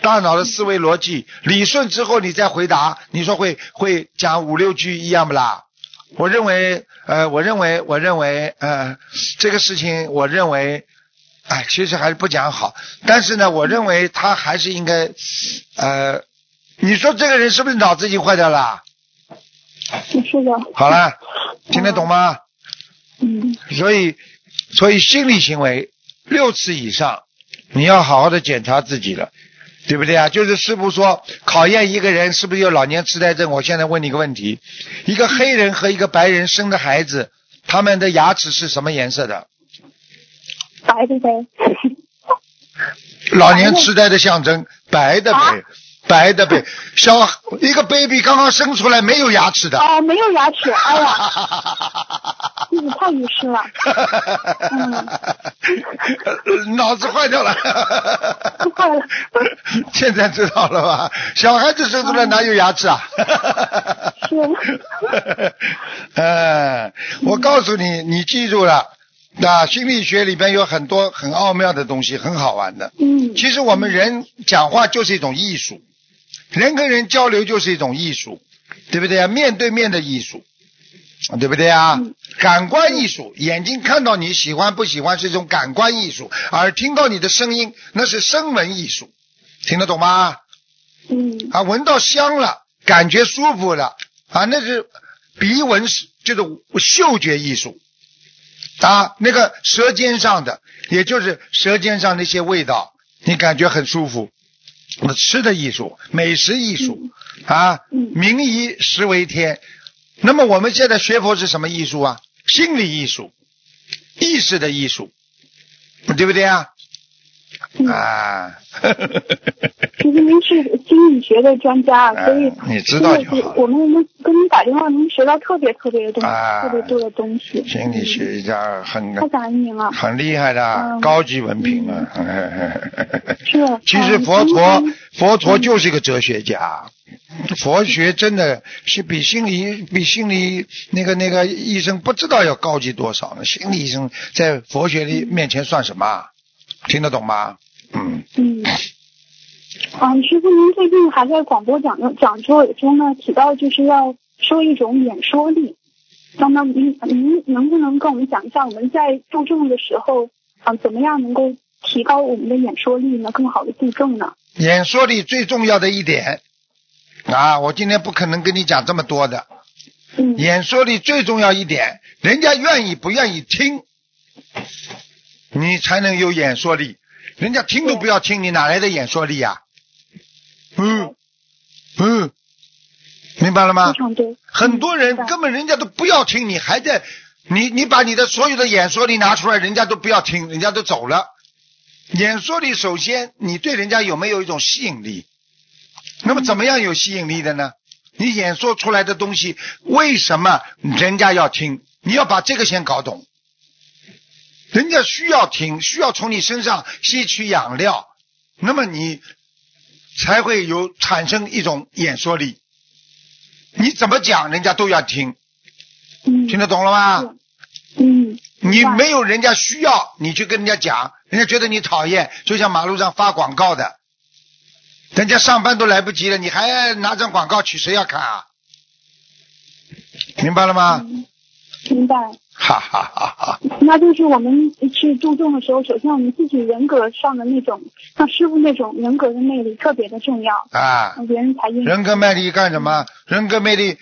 Speaker 2: 大脑的思维逻辑，理顺之后你再回答，你说会会讲五六句一样不啦？我认为，呃，我认为，我认为，呃，这个事情，我认为，哎，其实还是不讲好。但是呢，我认为他还是应该，呃，你说这个人是不是脑子已经坏掉了？
Speaker 7: 是的，
Speaker 2: 好了，听得懂吗？
Speaker 7: 嗯
Speaker 2: 所以，所以心理行为六次以上，你要好好的检查自己了，对不对啊？就是师傅说考验一个人是不是有老年痴呆症。我现在问你一个问题：一个黑人和一个白人生的孩子，他们的牙齿是什么颜色的？
Speaker 7: 白的呗。
Speaker 2: 老年痴呆的象征，白的呗，白的呗。小一个 baby 刚刚生出来没有牙齿的。
Speaker 7: 哦，没有牙齿，哎呀，[laughs] 自己太愚痴了。[laughs]
Speaker 2: 脑子坏掉了。[laughs]
Speaker 7: 坏了。
Speaker 2: 现在知道了吧？小孩子生出来哪有牙齿啊？
Speaker 7: 是。
Speaker 2: 呃，我告诉你，你记住了，那心理学里边有很多很奥妙的东西，很好玩的。
Speaker 7: 嗯。
Speaker 2: 其实我们人讲话就是一种艺术，人跟人交流就是一种艺术，对不对啊？面对面的艺术，对不对啊？感官艺术，眼睛看到你喜欢不喜欢是一种感官艺术，而听到你的声音那是声闻艺术，听得懂吗？
Speaker 7: 嗯。
Speaker 2: 啊，闻到香了，感觉舒服了啊，那是鼻闻就是嗅觉艺术啊，那个舌尖上的，也就是舌尖上那些味道，你感觉很舒服。吃的艺术，美食艺术啊，民以食为天。那么我们现在学佛是什么艺术啊？心理艺术，意识的艺术，对不对啊？啊，[laughs]
Speaker 7: 其实您是心理学的专家，所以
Speaker 2: 啊你知道就好。
Speaker 7: 我们能跟您打电话，能学到特别特别的东西，
Speaker 2: 啊
Speaker 7: 特别多的东西。
Speaker 2: 心理学家很
Speaker 7: 太感恩您了。
Speaker 2: 很厉害的，
Speaker 7: 嗯
Speaker 2: 高级文凭啊。[laughs]
Speaker 7: 是。
Speaker 2: 其实
Speaker 7: 嗯
Speaker 2: 佛陀
Speaker 7: 嗯，
Speaker 2: 佛陀就是一个哲学家。佛学真的是比心理比心理那个那个医生不知道要高级多少呢。心理医生在佛学里面前算什么啊？听得懂吗？嗯。
Speaker 7: 嗯。啊，师傅，您最近还在广播讲讲座中呢提到，就是要说一种演说力。那么您您能不能跟我们讲一下，我们在注重的时候啊，怎么样能够提高我们的演说力呢？更好的度众呢？
Speaker 2: 演说力最重要的一点啊，我今天不可能跟你讲这么多的。
Speaker 7: 嗯。
Speaker 2: 演说力最重要一点，人家愿意不愿意听，你才能有演说力。人家听都不要听，你哪来的演说力呀、嗯嗯，明白了吗？
Speaker 7: 非常对。
Speaker 2: 很多人根本人家都不要听，你还在你你把你的所有的演说力拿出来，人家都不要听，人家都走了。演说力首先你对人家有没有一种吸引力？那么怎么样有吸引力的呢？你演说出来的东西为什么人家要听？你要把这个先搞懂。人家需要听，需要从你身上吸取养料，那么你才会有产生一种演说力。你怎么讲，人家都要听，听得懂了吗？
Speaker 7: 嗯。
Speaker 2: 你没有人家需要，你去跟人家讲，人家觉得你讨厌，就像马路上发广告的，人家上班都来不及了，你还拿张广告去，谁要看啊？明白了吗？
Speaker 7: 明白。
Speaker 2: 哈哈哈哈！
Speaker 7: 那就是我们去注重的时候，首先我们自己人格上的那种，像师傅那种人格的魅力特别的重要，
Speaker 2: 啊，
Speaker 7: 别人才。
Speaker 2: 人格魅力干什么？人格魅力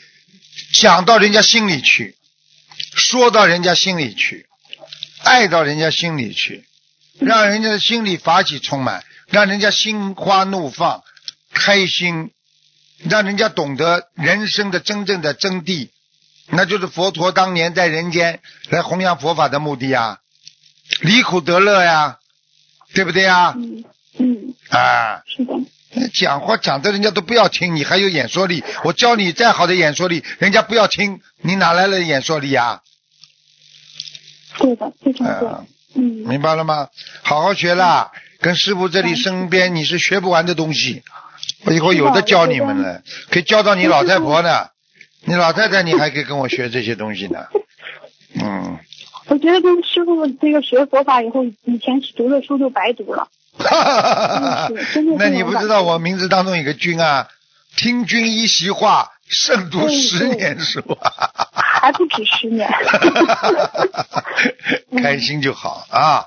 Speaker 2: 讲到人家心里去，说到人家心里去，爱到人家心里去，让人家的心里法喜充满，让人家心花怒放，开心，让人家懂得人生的真正的真谛，那就是佛陀当年在人间来弘扬佛法的目的呀，离苦得乐呀，对不对呀？
Speaker 7: 嗯嗯，
Speaker 2: 啊，
Speaker 7: 是的，
Speaker 2: 讲话讲的人家都不要听，你还有演说力。我教你再好的演说力，人家不要听，你哪来的演说力啊？
Speaker 7: 对的，非常对。
Speaker 2: 啊，
Speaker 7: 嗯，
Speaker 2: 明白了吗？好好学啦，跟师傅这里身边你是学不完的东西，我以后有的教你们了，可以教到你老太婆呢。你老太太，你还可以跟我学这些东西呢。[laughs] 嗯，
Speaker 7: 我觉得跟师傅这个学佛法以后，以前读的书就白读了。真的是真的是
Speaker 2: 那你不知道我名字当中有个君啊？听君一席话，胜读十年书啊。
Speaker 7: 还不止十年。[laughs]
Speaker 2: 开心就好啊！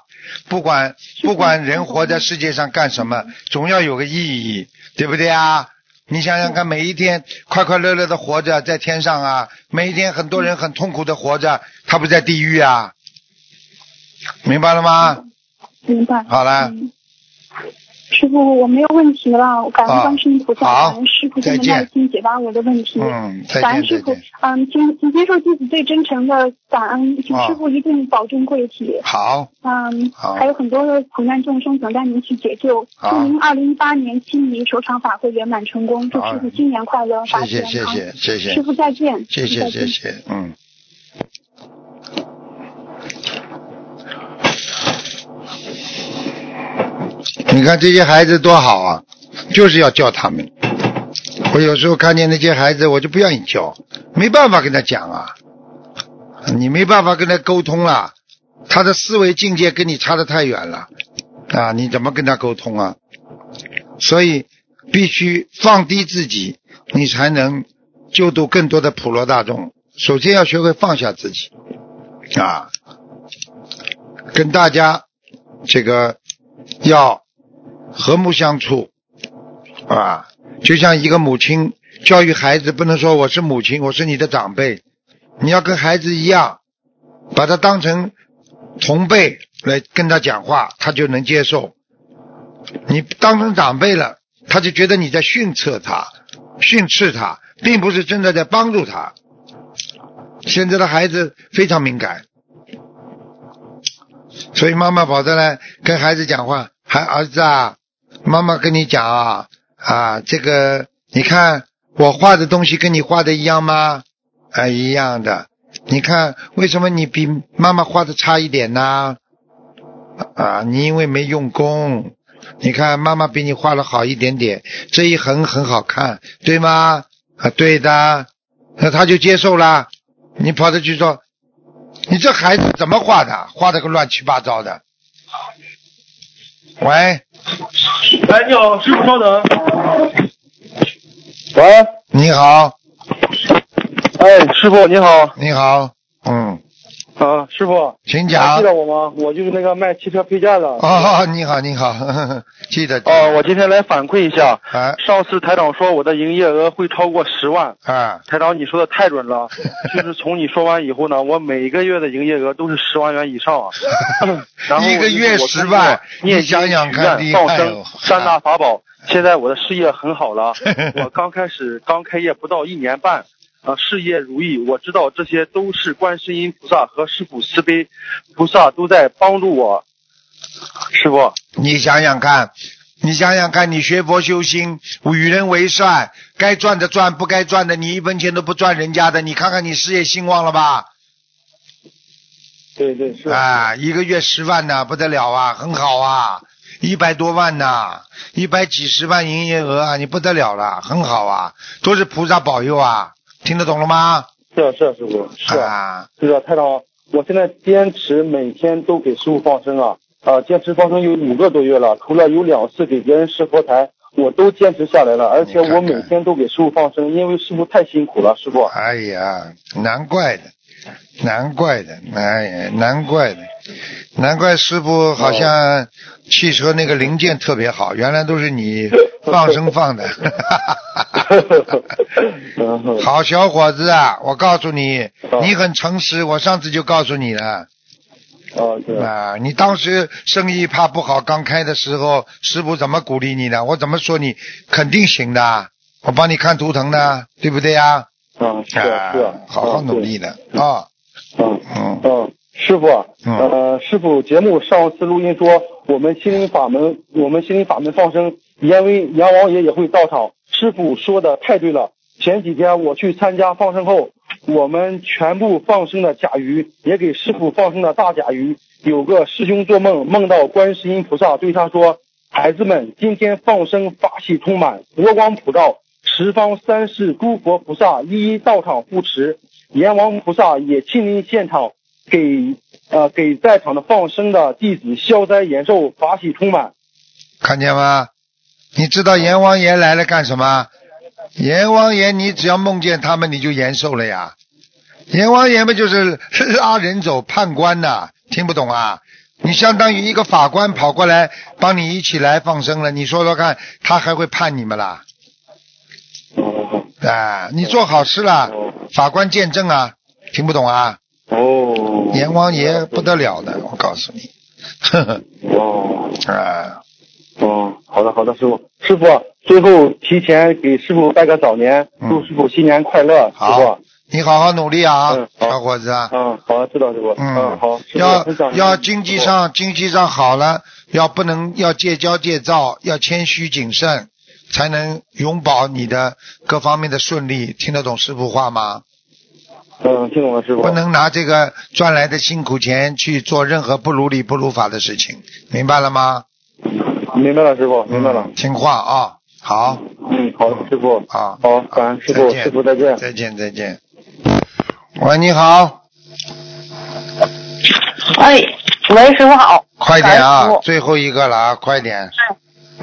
Speaker 2: 不管不管人活在世界上干什么，总要有个意义，对不对啊？你想想看，每一天快快乐乐的活着，在天上啊；每一天很多人很痛苦的活着，他不在地狱啊？明白了吗？
Speaker 7: 明白。
Speaker 2: 好了，
Speaker 7: 嗯师傅，我没有问题了，我感恩
Speaker 2: 啊
Speaker 7: 观世音菩萨，感恩师傅这么耐心解答我的问题。
Speaker 2: 嗯，
Speaker 7: 感恩师傅嗯，请请接受弟子最真诚的感恩，请
Speaker 2: 啊
Speaker 7: 师傅一定保重贵体。
Speaker 2: 好，
Speaker 7: 嗯，
Speaker 2: 好
Speaker 7: 还有很多的苦难众生等待您去解救。祝您二零一八年悉尼首场法会圆满成功，祝师傅新年快乐，法
Speaker 2: 谢。谢谢谢谢谢
Speaker 7: 师傅再见。
Speaker 2: 谢谢谢谢，嗯。[laughs] 你看这些孩子多好啊，就是要教他们。我有时候看见那些孩子，我就不愿意教，没办法跟他讲啊，你没办法跟他沟通了，他的思维境界跟你差得太远了啊，你怎么跟他沟通啊？所以必须放低自己，你才能救度更多的普罗大众。首先要学会放下自己啊，跟大家这个要和睦相处啊。就像一个母亲教育孩子，不能说我是母亲，我是你的长辈，你要跟孩子一样，把他当成同辈来跟他讲话，他就能接受。你当成长辈了，他就觉得你在训斥他、训斥他，并不是真的在帮助他。现在的孩子非常敏感，所以妈妈跑着来跟孩子讲话，还儿子啊，妈妈跟你讲啊啊，这个你看我画的东西跟你画的一样吗？啊，一样的。你看为什么你比妈妈画的差一点呢？啊，你因为没用功。你看妈妈比你画的好一点点，这一横很好看，对吗？啊，对的，那他就接受了。你跑着去说，你这孩子怎么画的？画的个乱七八糟的。喂，
Speaker 8: 哎，你好，师傅稍等。喂，
Speaker 2: 你好，
Speaker 8: 哎，师傅你好，
Speaker 2: 你好，嗯，
Speaker 8: 啊，师傅，
Speaker 2: 请讲
Speaker 8: 记。得我吗？我就是那个卖汽车配件的。
Speaker 2: 哦，你好，你好，[laughs] 呵呵记得。
Speaker 8: 哦，我今天来反馈一下，
Speaker 2: 啊
Speaker 8: 上次台长说我的营业额会超过十万，
Speaker 2: 啊，
Speaker 8: 台长你说的太准了，[laughs] 就是从你说完以后呢，我每个月的营业额都是十万元以上啊。[laughs] 然后
Speaker 2: 一个月
Speaker 8: 我
Speaker 2: 10万
Speaker 8: 念
Speaker 2: 你想想看
Speaker 8: 放生三大法宝，现在我的事业很好了。我刚开始刚开业不到一年半，啊，事业如意。我知道这些都是观世音菩萨和师傅慈悲菩萨都在帮助我。师傅，
Speaker 2: 你想想看，你想想看，你学佛修心，与人为善，该赚的赚，不该赚的你一分钱都不赚人家的，你看看你事业兴旺了吧？
Speaker 8: 对对是。
Speaker 2: 啊，一个月十万呢，不得了啊，很好啊，一百多万呢，一百几十万营业额啊，你不得了了，很好啊，都是菩萨保佑啊，听得懂了吗？
Speaker 8: 是啊是啊，师傅是是啊，太长，我现在坚持每天都给师傅放生啊，啊，坚持放生有五个多月了，除了有两次给别人试佛台，我都坚持下来了，而且我每天都给师傅放生，因为师傅太辛苦了，师傅。
Speaker 2: 哎呀，难怪的，难怪的，哎，难怪的，难怪师傅好像汽车那个零件特别好，原来都是你 [laughs] 放生放的。
Speaker 8: 嗯 [laughs]
Speaker 2: 好小伙子啊，我告诉你，
Speaker 8: 哦
Speaker 2: 你很诚实，我上次就告诉你了。
Speaker 8: 哦，对啊。
Speaker 2: 啊，你当时生意怕不好，刚开的时候，师傅怎么鼓励你的？我怎么说你肯定行的？我帮你看图腾的，对不对呀？
Speaker 8: 嗯，是
Speaker 2: 啊
Speaker 8: 是，
Speaker 2: 好好努力的啊，
Speaker 8: 嗯
Speaker 2: 嗯
Speaker 8: 嗯，师傅，
Speaker 2: 嗯
Speaker 8: 呃，师傅，节目上次录音说我们心灵法门，我们心灵法门放生，阎威阎王爷也会到场。师傅说的太对了。前几天我去参加放生后，我们全部放生的甲鱼，也给师傅放生的大甲鱼。有个师兄做梦，梦到观世音菩萨对他说：“孩子们，今天放生法喜充满，佛光普照，十方三世诸佛菩萨一一到场护持，阎王菩萨也亲临现场，给呃给在场的放生的弟子消灾延寿，法喜充满。
Speaker 2: 看见吗？你知道阎王爷来了干什么？阎王爷，你只要梦见他们，你就延寿了呀。阎王爷们就是拉人走判官呐，听不懂啊？你相当于一个法官跑过来帮你一起来放生了，你说说看，他还会判你们啦？
Speaker 8: 哦
Speaker 2: 啊，你做好事了，法官见证啊，听不懂啊？
Speaker 8: 哦。
Speaker 2: 阎王爷不得了的，我告诉你，呵呵
Speaker 8: 哦
Speaker 2: 啊，
Speaker 8: 哦，好的好的，师傅。师傅，最后提前给师傅拜个早年，
Speaker 2: 嗯。
Speaker 8: 祝师傅新年快乐，师
Speaker 2: 好
Speaker 8: 傅。，
Speaker 2: 你好好努力啊，小伙子啊。
Speaker 8: 嗯，好，知道师傅。
Speaker 2: 嗯，
Speaker 8: 好，
Speaker 2: 要要经济上经济上好了，要不能要戒骄戒躁，要谦虚谨慎，才能永保你的各方面的顺利。听得懂师傅话吗？
Speaker 8: 嗯，听懂了，师傅。
Speaker 2: 不能拿这个赚来的辛苦钱去做任何不如理不如法的事情，明白了吗？
Speaker 8: 明白了，师傅，明白了。
Speaker 2: 嗯听话啊，好
Speaker 8: 嗯，好，师傅。
Speaker 2: 啊，
Speaker 8: 好，感恩师傅，
Speaker 2: 再见
Speaker 8: 师傅再见。
Speaker 2: 再见再见。喂，你好，
Speaker 9: 哎，喂，师傅好。
Speaker 2: 快点啊最后一个了啊，快点。嗯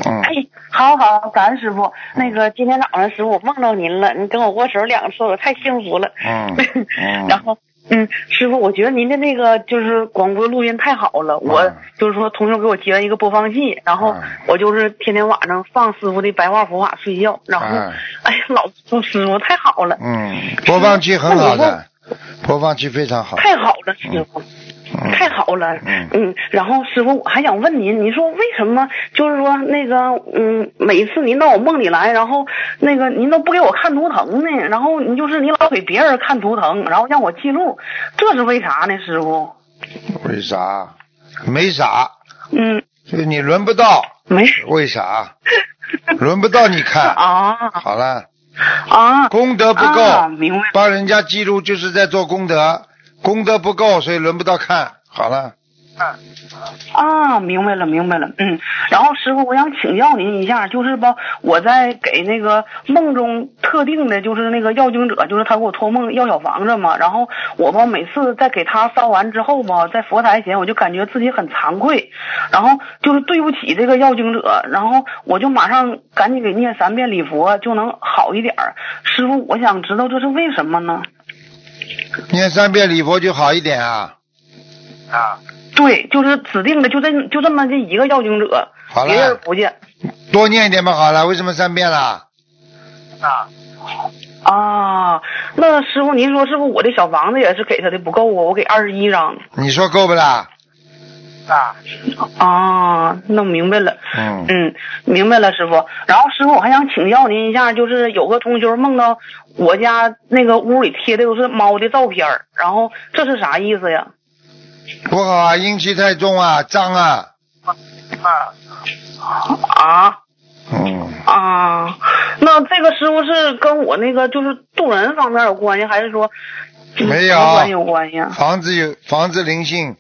Speaker 9: 哎，好好，感恩师傅。那个今天早上师傅我梦到您了，你跟我握手两次，我太幸福了。
Speaker 2: 嗯。嗯。[laughs]
Speaker 9: 然后，嗯，师傅，我觉得您的那个就是广播录音太好了，我
Speaker 2: 嗯
Speaker 9: 就是说同学给我接了一个播放器，然后
Speaker 2: 嗯。
Speaker 9: 我就是天天晚上放师傅的白话佛法睡觉，然后，
Speaker 2: 嗯。
Speaker 9: 哎呀，老祝师傅太好了，
Speaker 2: 嗯，播放器很好的，播放器非常好。
Speaker 9: 太好了，师傅。
Speaker 2: 嗯
Speaker 9: 太好了，
Speaker 2: 嗯
Speaker 9: 然后师傅，我还想问您，您说为什么就是说那个，嗯，每次您到我梦里来，然后那个您都不给我看图腾呢？然后你就是你老给别人看图腾，然后让我记录，这是为啥呢，师傅？
Speaker 2: 为啥？没啥，
Speaker 9: 嗯，
Speaker 2: 就是你轮不到。
Speaker 9: 没事
Speaker 2: 为啥？轮不到你看。[laughs]
Speaker 9: 啊
Speaker 2: 好了，
Speaker 9: 啊，
Speaker 2: 功德不够，
Speaker 9: 啊明白
Speaker 2: 帮人家记录就是在做功德，功德不够，所以轮不到看。好了，
Speaker 9: 啊，明白了，明白了，嗯。然后师傅，我想请教您一下，就是吧，我在给那个梦中特定的，就是那个要经者，就是他给我托梦要小房子嘛。然后我吧，每次在给他烧完之后吧，在佛台前，我就感觉自己很惭愧，然后就是对不起这个要经者，然后我就马上赶紧给念三遍礼佛，就能好一点。师傅，我想知道这是为什么呢？
Speaker 2: 念三遍礼佛就好一点啊。
Speaker 8: 啊，
Speaker 9: 对，就是指定的，就这就这么这一个要经者，
Speaker 2: 好
Speaker 9: 别人不见。
Speaker 2: 多念一点嘛，好了。为什么三遍了？
Speaker 8: 啊，
Speaker 9: 啊，那师傅，您说是不是我的小房子也是给他的不够啊？我给二十一张。
Speaker 2: 你说够不啦？
Speaker 8: 啊，
Speaker 9: 啊，那明白了。
Speaker 2: 嗯
Speaker 9: 嗯，明白了，师傅。然后师傅，我还想请教您一下，就是有个同学梦到我家那个屋里贴的都是猫的照片然后这是啥意思呀？
Speaker 2: 不好啊，阴气太重啊，脏啊。
Speaker 9: 啊啊
Speaker 2: 嗯，
Speaker 9: 啊，那这个师傅是跟我那个就是渡人方面有关系，还是说
Speaker 2: 没有
Speaker 9: 关系有关系啊？
Speaker 2: 房子有房子灵性，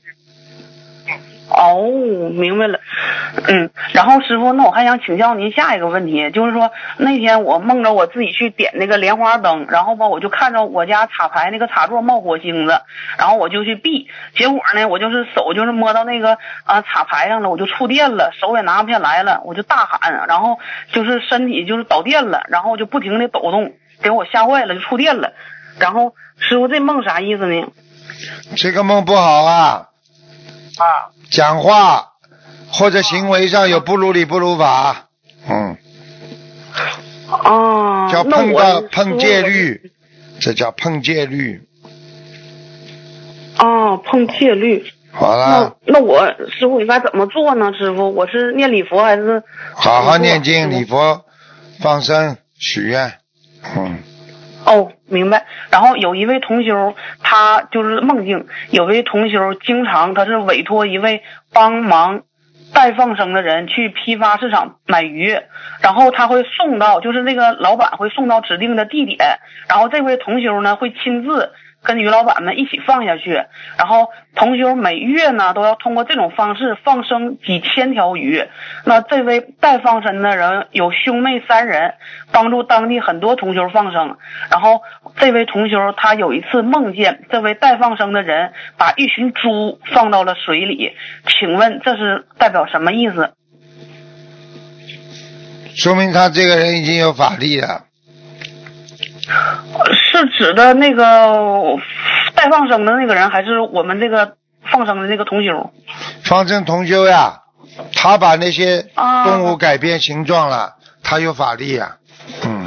Speaker 9: 哦，明白了，嗯，然后师傅，那我还想请教您下一个问题，就是说那天我梦着我自己去点那个莲花灯，然后吧，我就看着我家插排那个插座冒火星子，然后我就去避，结果呢，我就是手就是摸到那个啊插排上了，我就触电了，手也拿不下来了，我就大喊，然后就是身体就是导电了，然后就不停的抖动，给我吓坏了，就触电了，然后师傅这梦啥意思呢？
Speaker 2: 这个梦不好啊。
Speaker 8: 啊，
Speaker 2: 讲话或者行为上有不如理不如法，嗯，
Speaker 9: 啊，
Speaker 2: 叫碰到碰戒律，这叫碰戒律。
Speaker 9: 傅啊，碰戒律。
Speaker 2: 好
Speaker 9: 那
Speaker 2: 了，
Speaker 9: 那我师傅应该怎么做呢？师傅，我是念礼佛还是？
Speaker 2: 好好念经、礼佛、放生、许愿，嗯，
Speaker 9: 哦，明白。然后有一位同修，他就是梦境，有位同修经常他是委托一位帮忙带放生的人去批发市场买鱼，然后他会送到，就是那个老板会送到指定的地点，然后这位同修呢会亲自。跟鱼老板们一起放下去，然后同修每月呢都要通过这种方式放生几千条鱼。那这位带放生的人有兄妹三人，帮助当地很多同修放生。然后这位同修他有一次梦见这位带放生的人把一群猪放到了水里，请问这是代表什么意思？
Speaker 2: 说明他这个人已经有法力了。
Speaker 9: 是指的那个带放生的那个人，还是我们这个放生的那个同修？
Speaker 2: 放生同修呀，他把那些动物改变形状了，他有法力呀。嗯。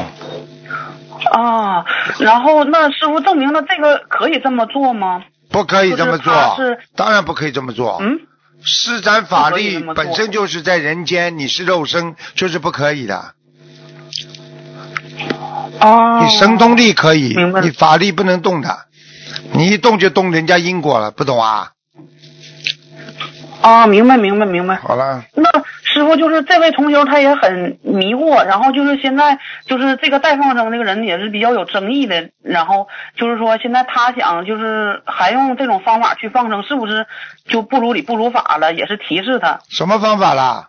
Speaker 9: 啊，然后那师傅证明了这个可以这么做吗？
Speaker 2: 不可以这么做，
Speaker 9: 是
Speaker 2: 当然不可以这么做。
Speaker 9: 嗯。
Speaker 2: 施展法力本身就是在人间，你是肉身，就是不可以的。
Speaker 9: 哦，
Speaker 2: 你神通力可以，你法力不能动的，你一动就动人家因果了，不懂啊？
Speaker 9: 啊，明白明白明白。
Speaker 2: 好了。
Speaker 9: 那师傅就是这位同学，他也很迷惑，然后就是现在就是这个带放生这个人也是比较有争议的，然后就是说现在他想就是还用这种方法去放生，是不是就不如理不如法了？也是提示他。
Speaker 2: 什么方法啦？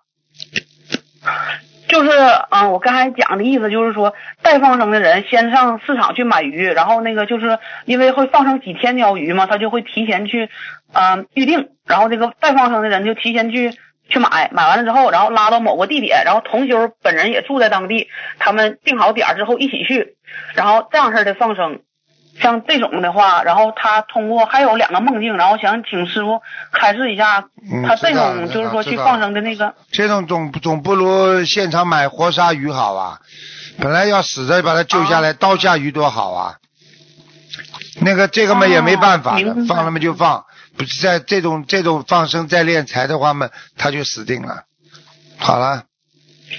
Speaker 9: 就是，嗯，我刚才讲的意思就是说，带放生的人先上市场去买鱼，然后那个就是因为会放生几千条鱼嘛，他就会提前去，嗯，预定，然后这个带放生的人就提前去去买，买完了之后，然后拉到某个地点，然后同修本人也住在当地，他们定好点之后一起去，然后这样式的放生。像这种的话，然后他通过还有两个梦境，然后想请师傅开示一下，他这种就是说去放生的那个，
Speaker 2: 这种总总不如现场买活鲨鱼好啊！本来要死的，把它救下来，刀下鱼多好啊！那个这个嘛也没办法的，放了嘛就放，不是在这种这种放生再敛财的话嘛，他就死定了。好了。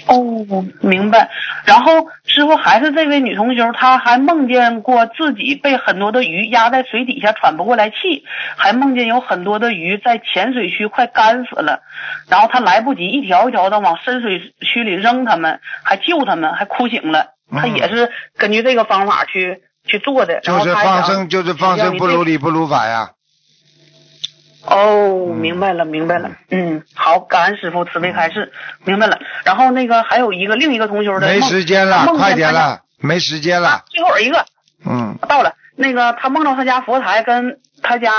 Speaker 9: 哦，明白。然后师傅还是这位女同学，她还梦见过自己被很多的鱼压在水底下喘不过来气，还梦见有很多的鱼在浅水区快干死了，然后她来不及一条一条的往深水区里扔它们，还救它们，还哭醒了。她也是根据这个方法去去做的。
Speaker 2: 就是放生，就是放生，不如理不如法呀。
Speaker 9: 哦，明白了，明白了。嗯，好，感恩师傅慈悲开示，明白了。然后那个还有一个另一个同学的
Speaker 2: 没时间了，快点了，没时间了。
Speaker 9: 最后一个，
Speaker 2: 嗯，
Speaker 9: 到了。那个他梦到他家佛台跟他家，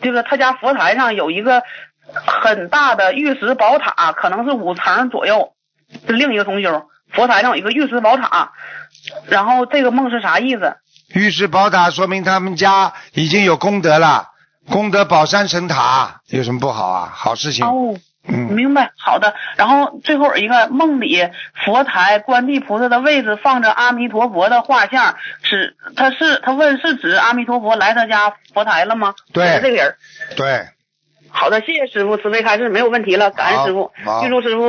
Speaker 9: 这个他家佛台上有一个很大的玉石宝塔，可能是五层左右。是另一个同修，佛台上有一个玉石宝塔。然后这个梦是啥意思？
Speaker 2: 玉石宝塔说明他们家已经有功德了。功德宝山神塔有什么不好啊？好事情。
Speaker 9: 哦，
Speaker 2: 嗯，
Speaker 9: 明白。好的。然后最后一个梦里佛台观地菩萨的位置放着阿弥陀佛的画像，是他是他问是指阿弥陀佛来他家佛台了吗？
Speaker 2: 对，
Speaker 9: 这个人。
Speaker 2: 对。
Speaker 9: 好的，谢谢师傅慈悲开示，没有问题了，感恩师傅，记住师傅。